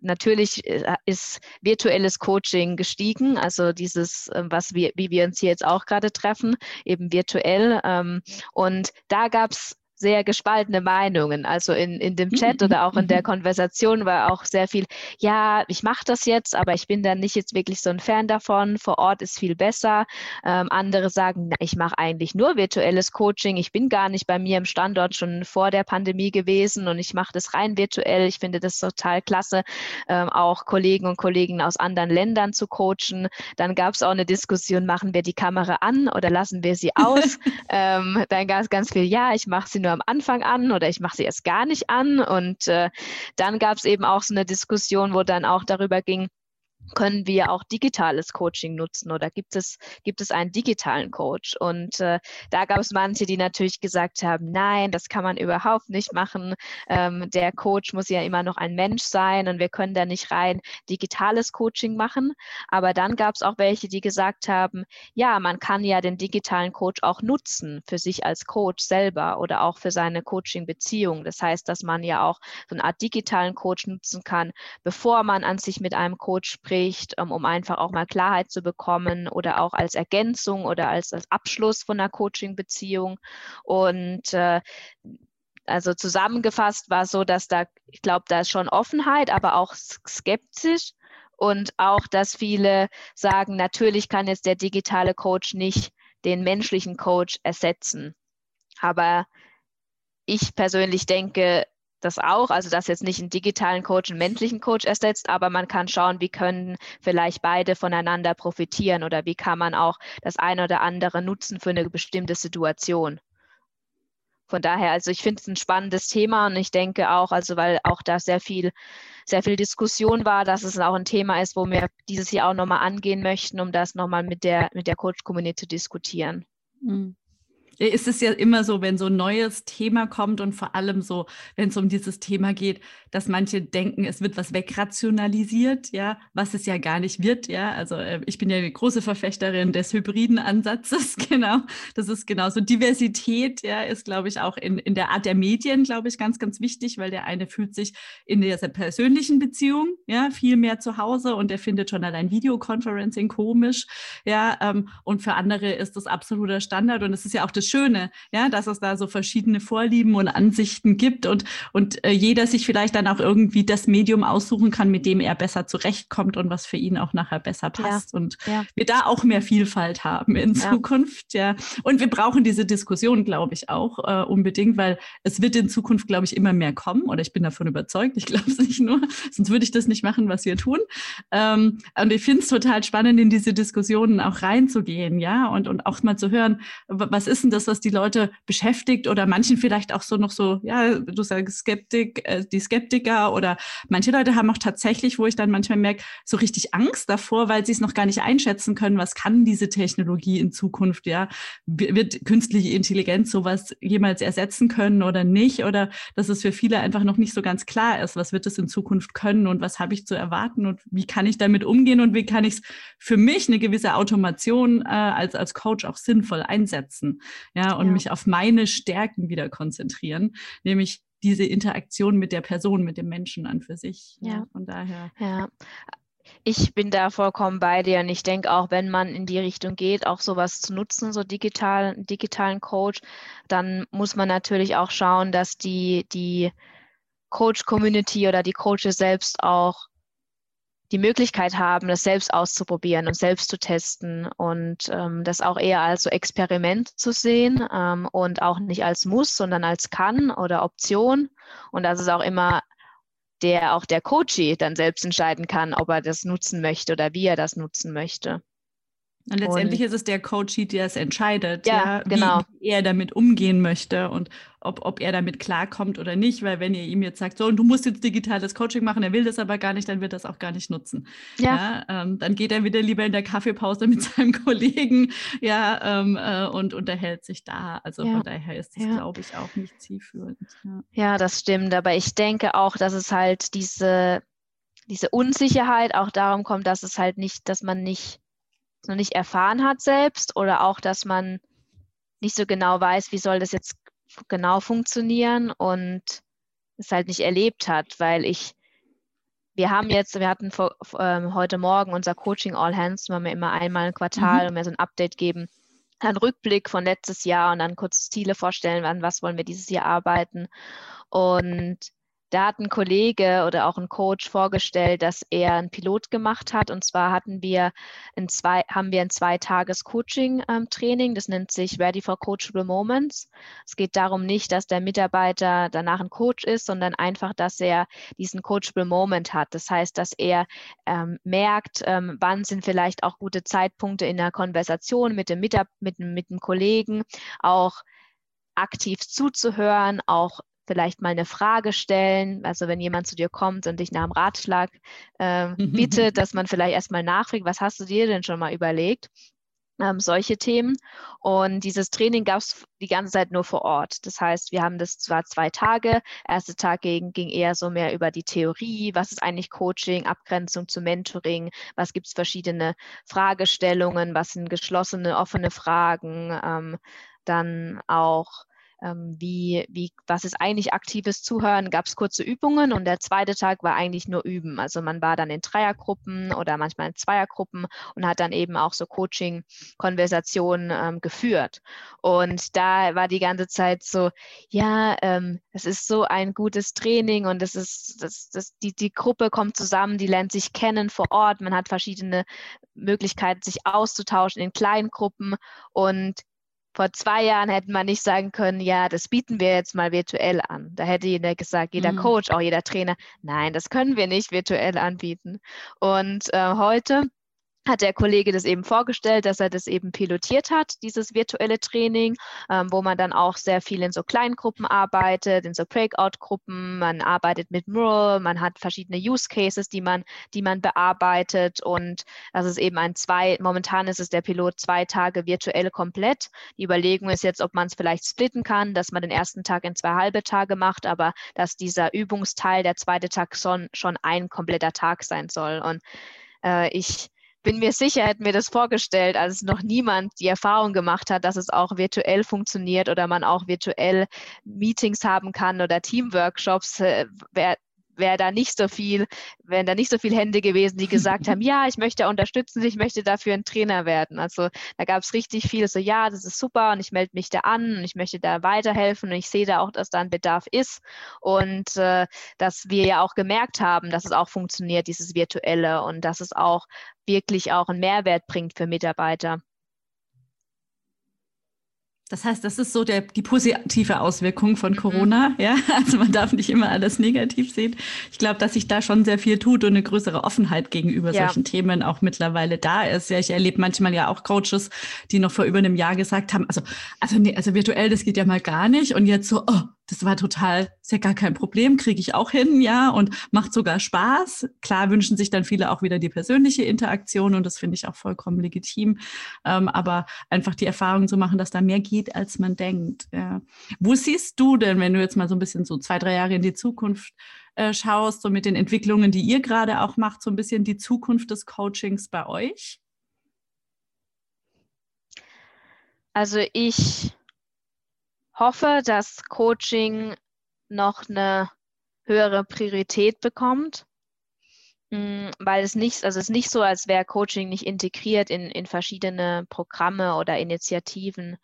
natürlich äh, ist virtuelles Coaching gestiegen, also dieses, ähm, was wir, wie wir uns hier jetzt auch gerade treffen, eben virtuell. Ähm, und da gab es sehr gespaltene Meinungen. Also in, in dem Chat mhm, oder auch in der mhm. Konversation war auch sehr viel, ja, ich mache das jetzt, aber ich bin dann nicht jetzt wirklich so ein Fan davon. Vor Ort ist viel besser. Ähm, andere sagen, na, ich mache eigentlich nur virtuelles Coaching. Ich bin gar nicht bei mir im Standort schon vor der Pandemie gewesen und ich mache das rein virtuell. Ich finde das total klasse, ähm, auch Kollegen und Kollegen aus anderen Ländern zu coachen. Dann gab es auch eine Diskussion, machen wir die Kamera an oder lassen wir sie aus? [LAUGHS] ähm, dann gab es ganz viel, ja, ich mache sie nur am Anfang an oder ich mache sie erst gar nicht an. Und äh, dann gab es eben auch so eine Diskussion, wo dann auch darüber ging, können wir auch digitales Coaching nutzen oder gibt es, gibt es einen digitalen Coach? Und äh, da gab es manche, die natürlich gesagt haben, nein, das kann man überhaupt nicht machen. Ähm, der Coach muss ja immer noch ein Mensch sein und wir können da nicht rein digitales Coaching machen. Aber dann gab es auch welche, die gesagt haben, ja, man kann ja den digitalen Coach auch nutzen für sich als Coach selber oder auch für seine Coaching-Beziehung. Das heißt, dass man ja auch so eine Art digitalen Coach nutzen kann, bevor man an sich mit einem Coach spricht spricht, ähm, um einfach auch mal Klarheit zu bekommen oder auch als Ergänzung oder als, als Abschluss von einer Coaching-Beziehung. Und äh, also zusammengefasst war es so, dass da, ich glaube, da ist schon Offenheit, aber auch skeptisch und auch, dass viele sagen, natürlich kann jetzt der digitale Coach nicht den menschlichen Coach ersetzen. Aber ich persönlich denke, das auch, also dass jetzt nicht einen digitalen Coach einen menschlichen Coach ersetzt, aber man kann schauen, wie können vielleicht beide voneinander profitieren oder wie kann man auch das eine oder andere nutzen für eine bestimmte Situation. Von daher, also ich finde es ein spannendes Thema und ich denke auch, also weil auch da sehr viel, sehr viel Diskussion war, dass es auch ein Thema ist, wo wir dieses Jahr auch nochmal angehen möchten, um das nochmal mit der, mit der Coach-Community zu diskutieren. Mhm ist es ja immer so, wenn so ein neues Thema kommt und vor allem so, wenn es um dieses Thema geht, dass manche denken, es wird was wegrationalisiert, ja, was es ja gar nicht wird, ja. Also äh, ich bin ja eine große Verfechterin des hybriden Ansatzes, [LAUGHS] genau. Das ist genauso. Diversität, ja, ist, glaube ich, auch in, in der Art der Medien, glaube ich, ganz, ganz wichtig, weil der eine fühlt sich in der persönlichen Beziehung, ja, viel mehr zu Hause und der findet schon allein Videoconferencing komisch, ja. Ähm, und für andere ist das absoluter Standard und es ist ja auch das das Schöne, ja, dass es da so verschiedene Vorlieben und Ansichten gibt und, und äh, jeder sich vielleicht dann auch irgendwie das Medium aussuchen kann, mit dem er besser zurechtkommt und was für ihn auch nachher besser passt. Ja. Und ja. wir da auch mehr Vielfalt haben in ja. Zukunft, ja. Und wir brauchen diese Diskussion, glaube ich, auch äh, unbedingt, weil es wird in Zukunft, glaube ich, immer mehr kommen oder ich bin davon überzeugt. Ich glaube es [LAUGHS] nicht nur, sonst würde ich das nicht machen, was wir tun. Ähm, und ich finde es total spannend, in diese Diskussionen auch reinzugehen, ja, und, und auch mal zu hören, was ist denn das, was die Leute beschäftigt oder manchen vielleicht auch so noch so, ja, du sagst Skeptik, äh, die Skeptiker oder manche Leute haben auch tatsächlich, wo ich dann manchmal merke, so richtig Angst davor, weil sie es noch gar nicht einschätzen können, was kann diese Technologie in Zukunft, ja, wird künstliche Intelligenz sowas jemals ersetzen können oder nicht? Oder dass es für viele einfach noch nicht so ganz klar ist, was wird es in Zukunft können und was habe ich zu erwarten und wie kann ich damit umgehen und wie kann ich es für mich eine gewisse Automation äh, als, als Coach auch sinnvoll einsetzen, ja, und ja. mich auf meine Stärken wieder konzentrieren, nämlich diese Interaktion mit der Person, mit dem Menschen an für sich. Ja. ja. Von daher. Ja. Ich bin da vollkommen bei dir und ich denke auch, wenn man in die Richtung geht, auch sowas zu nutzen, so digital, digitalen Coach, dann muss man natürlich auch schauen, dass die, die Coach-Community oder die Coaches selbst auch die Möglichkeit haben, das selbst auszuprobieren und selbst zu testen und ähm, das auch eher als so Experiment zu sehen ähm, und auch nicht als Muss, sondern als Kann oder Option. Und dass es auch immer der auch der Coachie dann selbst entscheiden kann, ob er das nutzen möchte oder wie er das nutzen möchte. Und letztendlich und, ist es der Coach, der es entscheidet, ja, ja genau. wie er damit umgehen möchte und ob, ob er damit klarkommt oder nicht. Weil wenn ihr ihm jetzt sagt, so, und du musst jetzt digitales Coaching machen, er will das aber gar nicht, dann wird das auch gar nicht nutzen. Ja. ja ähm, dann geht er wieder lieber in der Kaffeepause [LAUGHS] mit seinem Kollegen, ja, ähm, äh, und unterhält sich da. Also von daher ist das, glaube ich, auch nicht zielführend. Ja. das stimmt. Aber ich denke auch, dass es halt diese, diese Unsicherheit auch darum kommt, dass es halt nicht, dass man nicht noch nicht erfahren hat selbst oder auch, dass man nicht so genau weiß, wie soll das jetzt genau funktionieren und es halt nicht erlebt hat, weil ich, wir haben jetzt, wir hatten vor, ähm, heute Morgen unser Coaching All Hands, wo wir immer einmal ein Quartal mhm. und mir so ein Update geben, einen Rückblick von letztes Jahr und dann kurz Ziele vorstellen, an was wollen wir dieses Jahr arbeiten. Und da hat ein Kollege oder auch ein Coach vorgestellt, dass er ein Pilot gemacht hat. Und zwar hatten wir in zwei, haben wir ein Zwei-Tages-Coaching-Training. Ähm, das nennt sich Ready for Coachable Moments. Es geht darum nicht, dass der Mitarbeiter danach ein Coach ist, sondern einfach, dass er diesen Coachable Moment hat. Das heißt, dass er ähm, merkt, ähm, wann sind vielleicht auch gute Zeitpunkte in der Konversation mit dem, Mitab mit, mit dem Kollegen, auch aktiv zuzuhören, auch vielleicht mal eine Frage stellen. Also wenn jemand zu dir kommt und dich nach einem Ratschlag äh, bittet, [LAUGHS] dass man vielleicht erstmal nachfragt, was hast du dir denn schon mal überlegt? Ähm, solche Themen. Und dieses Training gab es die ganze Zeit nur vor Ort. Das heißt, wir haben das zwar zwei Tage. Erster Tag ging, ging eher so mehr über die Theorie. Was ist eigentlich Coaching, Abgrenzung zu Mentoring? Was gibt es verschiedene Fragestellungen? Was sind geschlossene, offene Fragen? Ähm, dann auch ähm, wie, wie, was ist eigentlich aktives Zuhören, gab es kurze Übungen und der zweite Tag war eigentlich nur Üben. Also man war dann in Dreiergruppen oder manchmal in Zweiergruppen und hat dann eben auch so Coaching-Konversationen ähm, geführt. Und da war die ganze Zeit so, ja, ähm, es ist so ein gutes Training und es ist, das, das, die, die Gruppe kommt zusammen, die lernt sich kennen vor Ort, man hat verschiedene Möglichkeiten, sich auszutauschen in kleinen Gruppen und vor zwei Jahren hätte man nicht sagen können, ja, das bieten wir jetzt mal virtuell an. Da hätte jeder gesagt, jeder mhm. Coach, auch jeder Trainer, nein, das können wir nicht virtuell anbieten. Und äh, heute hat der Kollege das eben vorgestellt, dass er das eben pilotiert hat, dieses virtuelle Training, ähm, wo man dann auch sehr viel in so Kleingruppen arbeitet, in so Breakout-Gruppen, man arbeitet mit Mural, man hat verschiedene Use Cases, die man, die man bearbeitet. Und das ist eben ein zwei, momentan ist es der Pilot zwei Tage virtuell komplett. Die Überlegung ist jetzt, ob man es vielleicht splitten kann, dass man den ersten Tag in zwei halbe Tage macht, aber dass dieser Übungsteil, der zweite Tag schon, schon ein kompletter Tag sein soll. Und äh, ich bin mir sicher, hätten wir das vorgestellt, als noch niemand die Erfahrung gemacht hat, dass es auch virtuell funktioniert oder man auch virtuell Meetings haben kann oder Teamworkshops, äh, wäre da nicht so viel, wären da nicht so viele Hände gewesen, die gesagt haben, [LAUGHS] ja, ich möchte unterstützen, ich möchte dafür ein Trainer werden. Also da gab es richtig viel so, ja, das ist super und ich melde mich da an und ich möchte da weiterhelfen und ich sehe da auch, dass da ein Bedarf ist und äh, dass wir ja auch gemerkt haben, dass es auch funktioniert, dieses Virtuelle und dass es auch wirklich auch einen Mehrwert bringt für Mitarbeiter. Das heißt, das ist so der, die positive Auswirkung von mhm. Corona. Ja, [LAUGHS] also man darf nicht immer alles negativ sehen. Ich glaube, dass sich da schon sehr viel tut und eine größere Offenheit gegenüber ja. solchen Themen auch mittlerweile da ist. Ja, ich erlebe manchmal ja auch Coaches, die noch vor über einem Jahr gesagt haben, also, also, nee, also virtuell, das geht ja mal gar nicht. Und jetzt so, oh, das war total, ist ja gar kein Problem, kriege ich auch hin, ja, und macht sogar Spaß. Klar wünschen sich dann viele auch wieder die persönliche Interaktion und das finde ich auch vollkommen legitim. Ähm, aber einfach die Erfahrung zu machen, dass da mehr geht, als man denkt. Ja. Wo siehst du denn, wenn du jetzt mal so ein bisschen so zwei, drei Jahre in die Zukunft äh, schaust, so mit den Entwicklungen, die ihr gerade auch macht, so ein bisschen die Zukunft des Coachings bei euch? Also ich hoffe, dass Coaching noch eine höhere Priorität bekommt, mm, weil es nicht, also es ist nicht so, als wäre Coaching nicht integriert in, in verschiedene Programme oder Initiativen.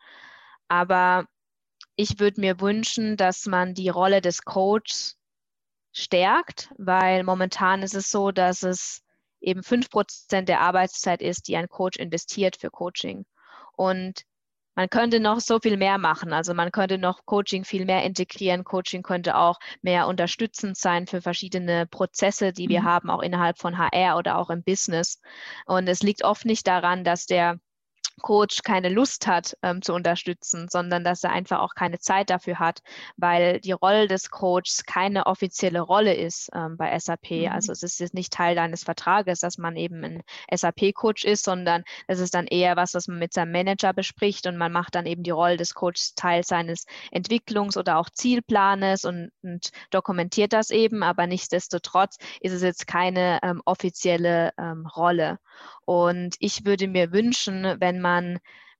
Aber ich würde mir wünschen, dass man die Rolle des Coaches stärkt, weil momentan ist es so, dass es eben fünf Prozent der Arbeitszeit ist, die ein Coach investiert für Coaching. Und man könnte noch so viel mehr machen. Also man könnte noch Coaching viel mehr integrieren. Coaching könnte auch mehr unterstützend sein für verschiedene Prozesse, die wir mhm. haben, auch innerhalb von HR oder auch im Business. Und es liegt oft nicht daran, dass der Coach keine Lust hat ähm, zu unterstützen, sondern dass er einfach auch keine Zeit dafür hat, weil die Rolle des Coaches keine offizielle Rolle ist ähm, bei SAP. Mhm. Also es ist jetzt nicht Teil deines Vertrages, dass man eben ein SAP-Coach ist, sondern es ist dann eher was, was man mit seinem Manager bespricht und man macht dann eben die Rolle des Coaches Teil seines Entwicklungs- oder auch Zielplanes und, und, dokumentiert das eben, aber nichtsdestotrotz ist es jetzt keine ähm, offizielle ähm, Rolle. Und ich würde mir wünschen, wenn man,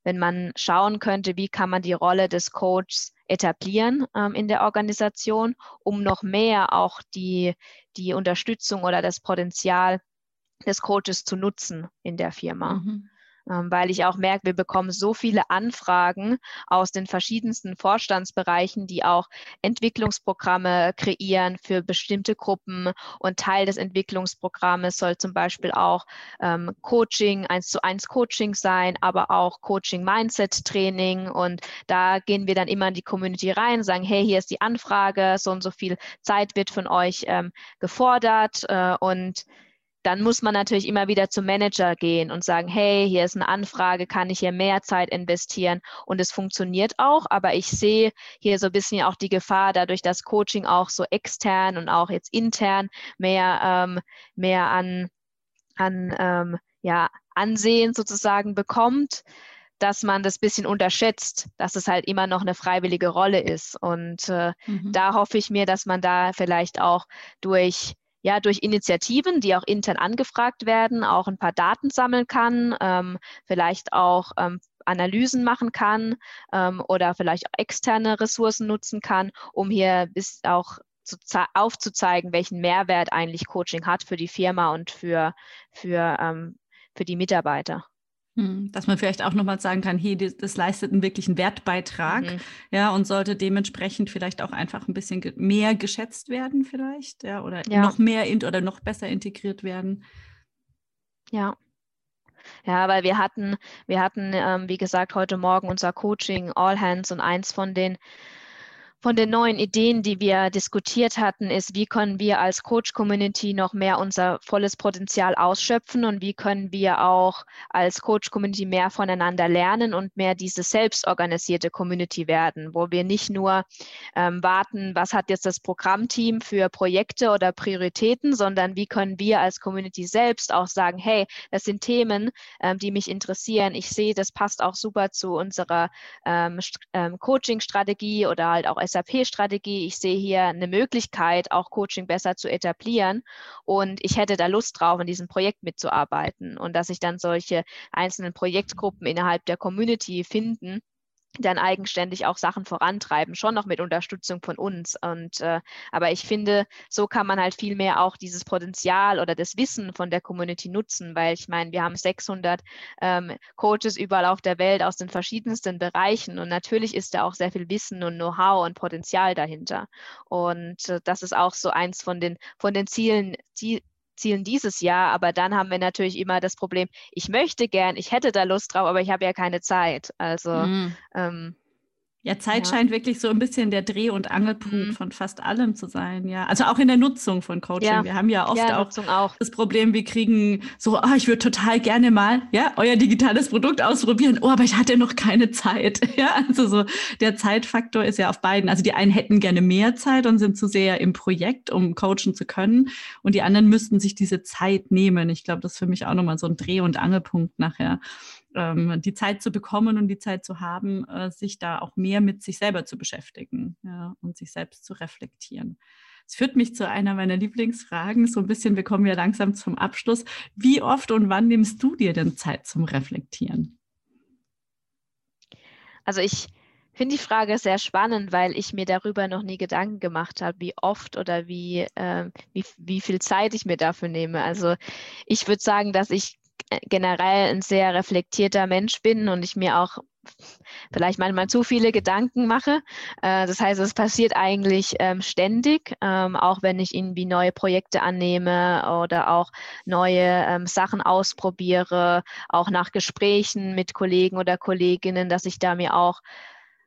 wenn man schauen könnte, wie kann man die Rolle des Coaches etablieren ähm, in der Organisation, um noch mehr auch die, die Unterstützung oder das Potenzial des Coaches zu nutzen in der Firma. Mhm. Ähm, weil ich auch merke, wir bekommen so viele Anfragen aus den verschiedensten Vorstandsbereichen, die auch Entwicklungsprogramme kreieren für bestimmte Gruppen. Und Teil des Entwicklungsprogrammes soll zum Beispiel auch ähm, Coaching, eins zu eins Coaching sein, aber auch Coaching Mindset Training. Und da gehen wir dann immer in die Community rein, sagen, hey, hier ist die Anfrage, so und so viel Zeit wird von euch ähm, gefordert äh, und dann muss man natürlich immer wieder zum Manager gehen und sagen, hey, hier ist eine Anfrage, kann ich hier mehr Zeit investieren? Und es funktioniert auch, aber ich sehe hier so ein bisschen auch die Gefahr, dadurch, dass Coaching auch so extern und auch jetzt intern mehr, ähm, mehr an, an ähm, ja, Ansehen sozusagen bekommt, dass man das bisschen unterschätzt, dass es halt immer noch eine freiwillige Rolle ist. Und äh, mhm. da hoffe ich mir, dass man da vielleicht auch durch ja durch Initiativen, die auch intern angefragt werden, auch ein paar Daten sammeln kann, ähm, vielleicht auch ähm, Analysen machen kann ähm, oder vielleicht auch externe Ressourcen nutzen kann, um hier bis auch zu, aufzuzeigen, welchen Mehrwert eigentlich Coaching hat für die Firma und für, für, ähm, für die Mitarbeiter. Hm, dass man vielleicht auch nochmal sagen kann, hey, das leistet einen wirklichen Wertbeitrag, mhm. ja, und sollte dementsprechend vielleicht auch einfach ein bisschen mehr geschätzt werden, vielleicht, ja, oder ja. noch mehr in, oder noch besser integriert werden. Ja. Ja, weil wir hatten, wir hatten, ähm, wie gesagt, heute Morgen unser Coaching All Hands und eins von den von den neuen Ideen, die wir diskutiert hatten, ist, wie können wir als Coach-Community noch mehr unser volles Potenzial ausschöpfen und wie können wir auch als Coach-Community mehr voneinander lernen und mehr diese selbstorganisierte Community werden, wo wir nicht nur ähm, warten, was hat jetzt das Programmteam für Projekte oder Prioritäten, sondern wie können wir als Community selbst auch sagen, hey, das sind Themen, ähm, die mich interessieren. Ich sehe, das passt auch super zu unserer ähm, ähm Coaching-Strategie oder halt auch SAP-Strategie. Ich sehe hier eine Möglichkeit, auch Coaching besser zu etablieren. Und ich hätte da Lust drauf, in diesem Projekt mitzuarbeiten. Und dass sich dann solche einzelnen Projektgruppen innerhalb der Community finden, dann eigenständig auch Sachen vorantreiben, schon noch mit Unterstützung von uns. Und äh, aber ich finde, so kann man halt viel mehr auch dieses Potenzial oder das Wissen von der Community nutzen, weil ich meine, wir haben 600 ähm, Coaches überall auf der Welt aus den verschiedensten Bereichen und natürlich ist da auch sehr viel Wissen und Know-how und Potenzial dahinter. Und äh, das ist auch so eins von den von den Zielen, Ziel, Zielen dieses Jahr, aber dann haben wir natürlich immer das Problem, ich möchte gern, ich hätte da Lust drauf, aber ich habe ja keine Zeit. Also mhm. ähm, Ja, Zeit ja. scheint wirklich so ein bisschen der Dreh- und Angelpunkt mhm. von fast allem zu sein, ja. Also auch in der Nutzung von Coaching. Ja. Wir haben ja oft ja, auch, auch, das Problem, wir kriegen so, oh, ich würde total gerne mal, ja, euer digitales Produkt ausprobieren. Oh, aber ich hatte noch keine Zeit. [LAUGHS] Ja, also so der Zeitfaktor ist ja auf beiden. Also die einen hätten gerne mehr Zeit und sind zu sehr im Projekt, um coachen zu können. Und die anderen müssten sich diese Zeit nehmen. Ich glaube, das ist für mich auch nochmal so ein Dreh- und Angelpunkt nachher ähm, die Zeit zu bekommen und die Zeit zu haben, äh, sich da auch mehr mit sich selber zu beschäftigen ja, und sich selbst zu reflektieren. Es führt mich zu einer meiner Lieblingsfragen. So ein bisschen, wir kommen ja langsam zum Abschluss. Wie oft und wann nimmst du dir denn Zeit zum Reflektieren? Also ich finde die Frage sehr spannend, weil ich mir darüber noch nie Gedanken gemacht habe, wie oft oder wie, äh, wie, wie viel Zeit ich mir dafür nehme. Also ich würde sagen, dass ich generell ein sehr reflektierter Mensch bin und ich mir auch vielleicht manchmal zu viele Gedanken mache. Äh, das heißt, es passiert eigentlich ähm, ständig, ähm, auch wenn ich irgendwie neue Projekte annehme oder auch neue ähm, Sachen ausprobiere, auch nach Gesprächen mit Kollegen oder Kolleginnen, dass ich da mir auch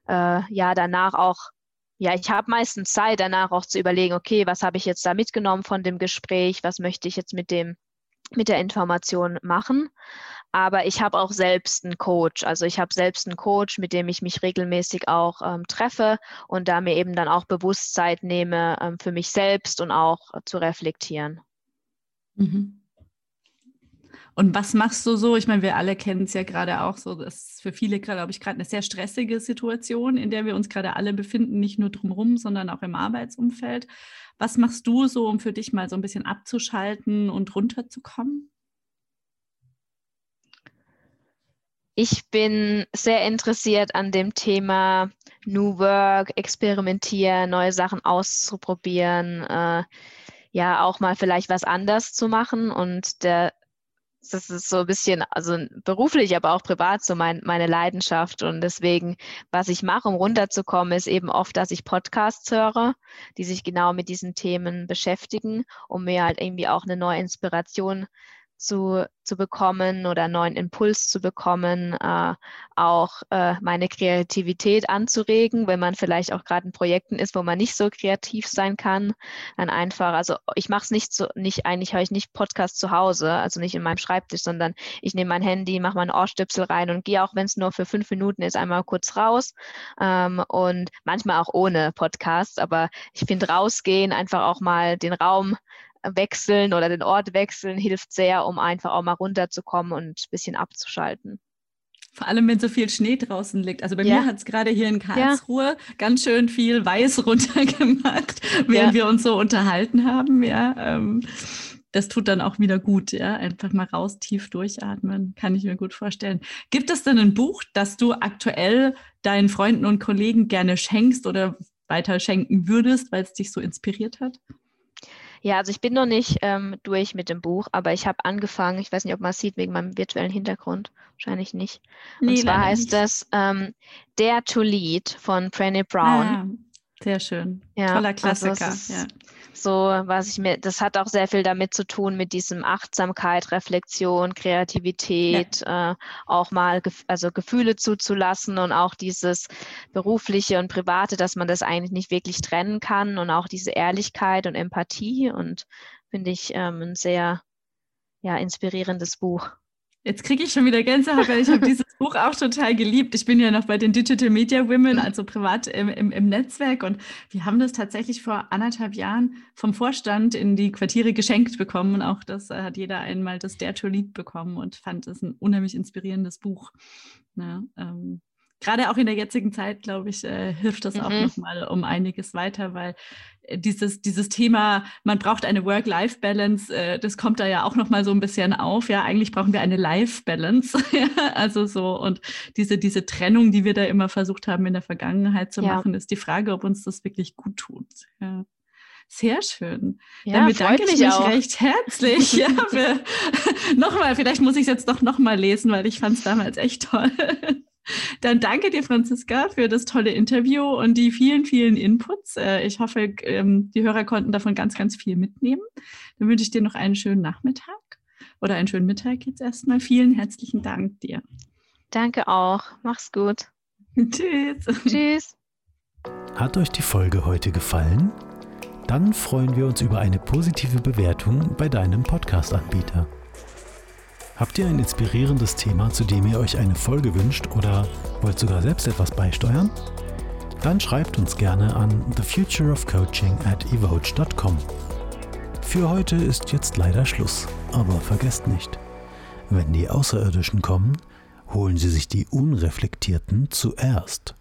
äh, ja danach auch ja, ich habe meistens Zeit danach auch zu überlegen, okay, was habe ich jetzt da mitgenommen von dem Gespräch, was möchte ich jetzt mit dem mit der Information machen. Aber ich habe auch selbst einen Coach. Also ich habe selbst einen Coach, mit dem ich mich regelmäßig auch ähm, treffe und da mir eben dann auch Bewusstsein nehme ähm, für mich selbst und auch äh, zu reflektieren. Mhm. Und was machst du so? Ich meine, wir alle kennen es ja gerade auch so. Das ist für viele, glaube ich, gerade eine sehr stressige Situation, in der wir uns gerade alle befinden, nicht nur drumherum, sondern auch im Arbeitsumfeld. Was machst du so, um für dich mal so ein bisschen abzuschalten und runterzukommen? Ich bin sehr interessiert an dem Thema New Work, experimentieren, neue Sachen auszuprobieren, äh, ja auch mal vielleicht was anders zu machen. Und der das ist so ein bisschen, also beruflich, aber auch privat so mein, meine Leidenschaft. Und deswegen, was ich mache, um runterzukommen, ist eben oft, dass ich Podcasts höre, die sich genau mit diesen Themen beschäftigen, um mir halt irgendwie auch eine neue Inspiration zu, zu bekommen oder neuen Impuls zu bekommen, äh, auch äh, meine Kreativität anzuregen, wenn man vielleicht auch gerade in Projekten ist, wo man nicht so kreativ sein kann, dann einfach, also ich mache es nicht so, nicht eigentlich höre ich nicht Podcast zu Hause, also nicht in meinem Schreibtisch, sondern ich nehme mein Handy, mache mein Ohrstöpsel rein und gehe auch, wenn es nur für fünf Minuten ist, einmal kurz raus ähm, und manchmal auch ohne Podcast, aber ich finde rausgehen, einfach auch mal den Raum wechseln oder den Ort wechseln hilft sehr, um einfach auch mal runterzukommen und ein bisschen abzuschalten. Vor allem, wenn so viel Schnee draußen liegt. Also bei ja. mir hat es gerade hier in Karlsruhe ja. ganz schön viel Weiß [LAUGHS] runtergemacht, während ja. wir uns so unterhalten haben. Ja, ähm, das tut dann auch wieder gut. Ja, einfach mal raus, tief durchatmen, kann ich mir gut vorstellen. Gibt es denn ein Buch, das du aktuell deinen Freunden und Kollegen gerne schenkst oder weiter schenken würdest, weil es dich so inspiriert hat? Ja, also ich bin noch nicht ähm, durch mit dem Buch, aber ich habe angefangen, ich weiß nicht, ob man es sieht wegen meinem virtuellen Hintergrund, wahrscheinlich nicht. Und nee, zwar heißt nicht. das ähm, Dare to Lead von Brené Brown. Ah, sehr schön. Ja, Toller also Klassiker. Also ja. So, was ich mir, das hat auch sehr viel damit zu tun, mit diesem Achtsamkeit, Reflexion, Kreativität, ja. äh, auch mal gef also Gefühle zuzulassen und auch dieses berufliche und private, dass man das eigentlich nicht wirklich trennen kann und auch diese Ehrlichkeit und Empathie und finde ich ähm, ein sehr ja, inspirierendes Buch. Jetzt kriege ich schon wieder Gänsehaut, weil ich habe dieses [LAUGHS] Buch auch total geliebt. Ich bin ja noch bei den Digital Media Women, also privat im, im, im, Netzwerk. Und wir haben das tatsächlich vor anderthalb Jahren vom Vorstand in die Quartiere geschenkt bekommen. Und auch das äh, hat jeder einmal das Dare to Lead bekommen und fand es ein unheimlich inspirierendes Buch. Ja, ähm, gerade auch in der jetzigen Zeit, glaube ich, äh, hilft das mhm. auch nochmal um einiges weiter, weil äh, dieses, dieses Thema, man braucht eine Work-Life-Balance, äh, das kommt da ja auch nochmal so ein bisschen auf. Ja, eigentlich brauchen wir eine Life-Balance. [LAUGHS] also so, und diese, diese Trennung, die wir da immer versucht haben in der Vergangenheit zu ja. machen, ist die Frage, ob uns das wirklich gut tut. Ja. Sehr schön. Ja, Dann bedanke ich mich auch. recht herzlich. [LAUGHS] ja, [LAUGHS] nochmal, vielleicht muss ich es jetzt doch nochmal lesen, weil ich fand es damals echt toll. Dann danke dir, Franziska, für das tolle Interview und die vielen, vielen Inputs. Äh, ich hoffe, ähm, die Hörer konnten davon ganz, ganz viel mitnehmen. Dann wünsche ich dir noch einen schönen Nachmittag oder einen schönen Mittag jetzt erstmal. Vielen herzlichen Dank dir. Danke auch. Mach's gut. [LAUGHS] Tschüss. Tschüss. Hat euch die Folge heute gefallen? Dann freuen wir uns über eine positive Bewertung bei deinem Podcast-Anbieter. Habt ihr ein inspirierendes Thema, zu dem ihr euch eine Folge wünscht oder wollt sogar selbst etwas beisteuern? Dann schreibt uns gerne an thefutureofcoaching at evoge.com. Für heute ist jetzt leider Schluss, aber vergesst nicht, wenn die Außerirdischen kommen, holen sie sich die Unreflektierten zuerst.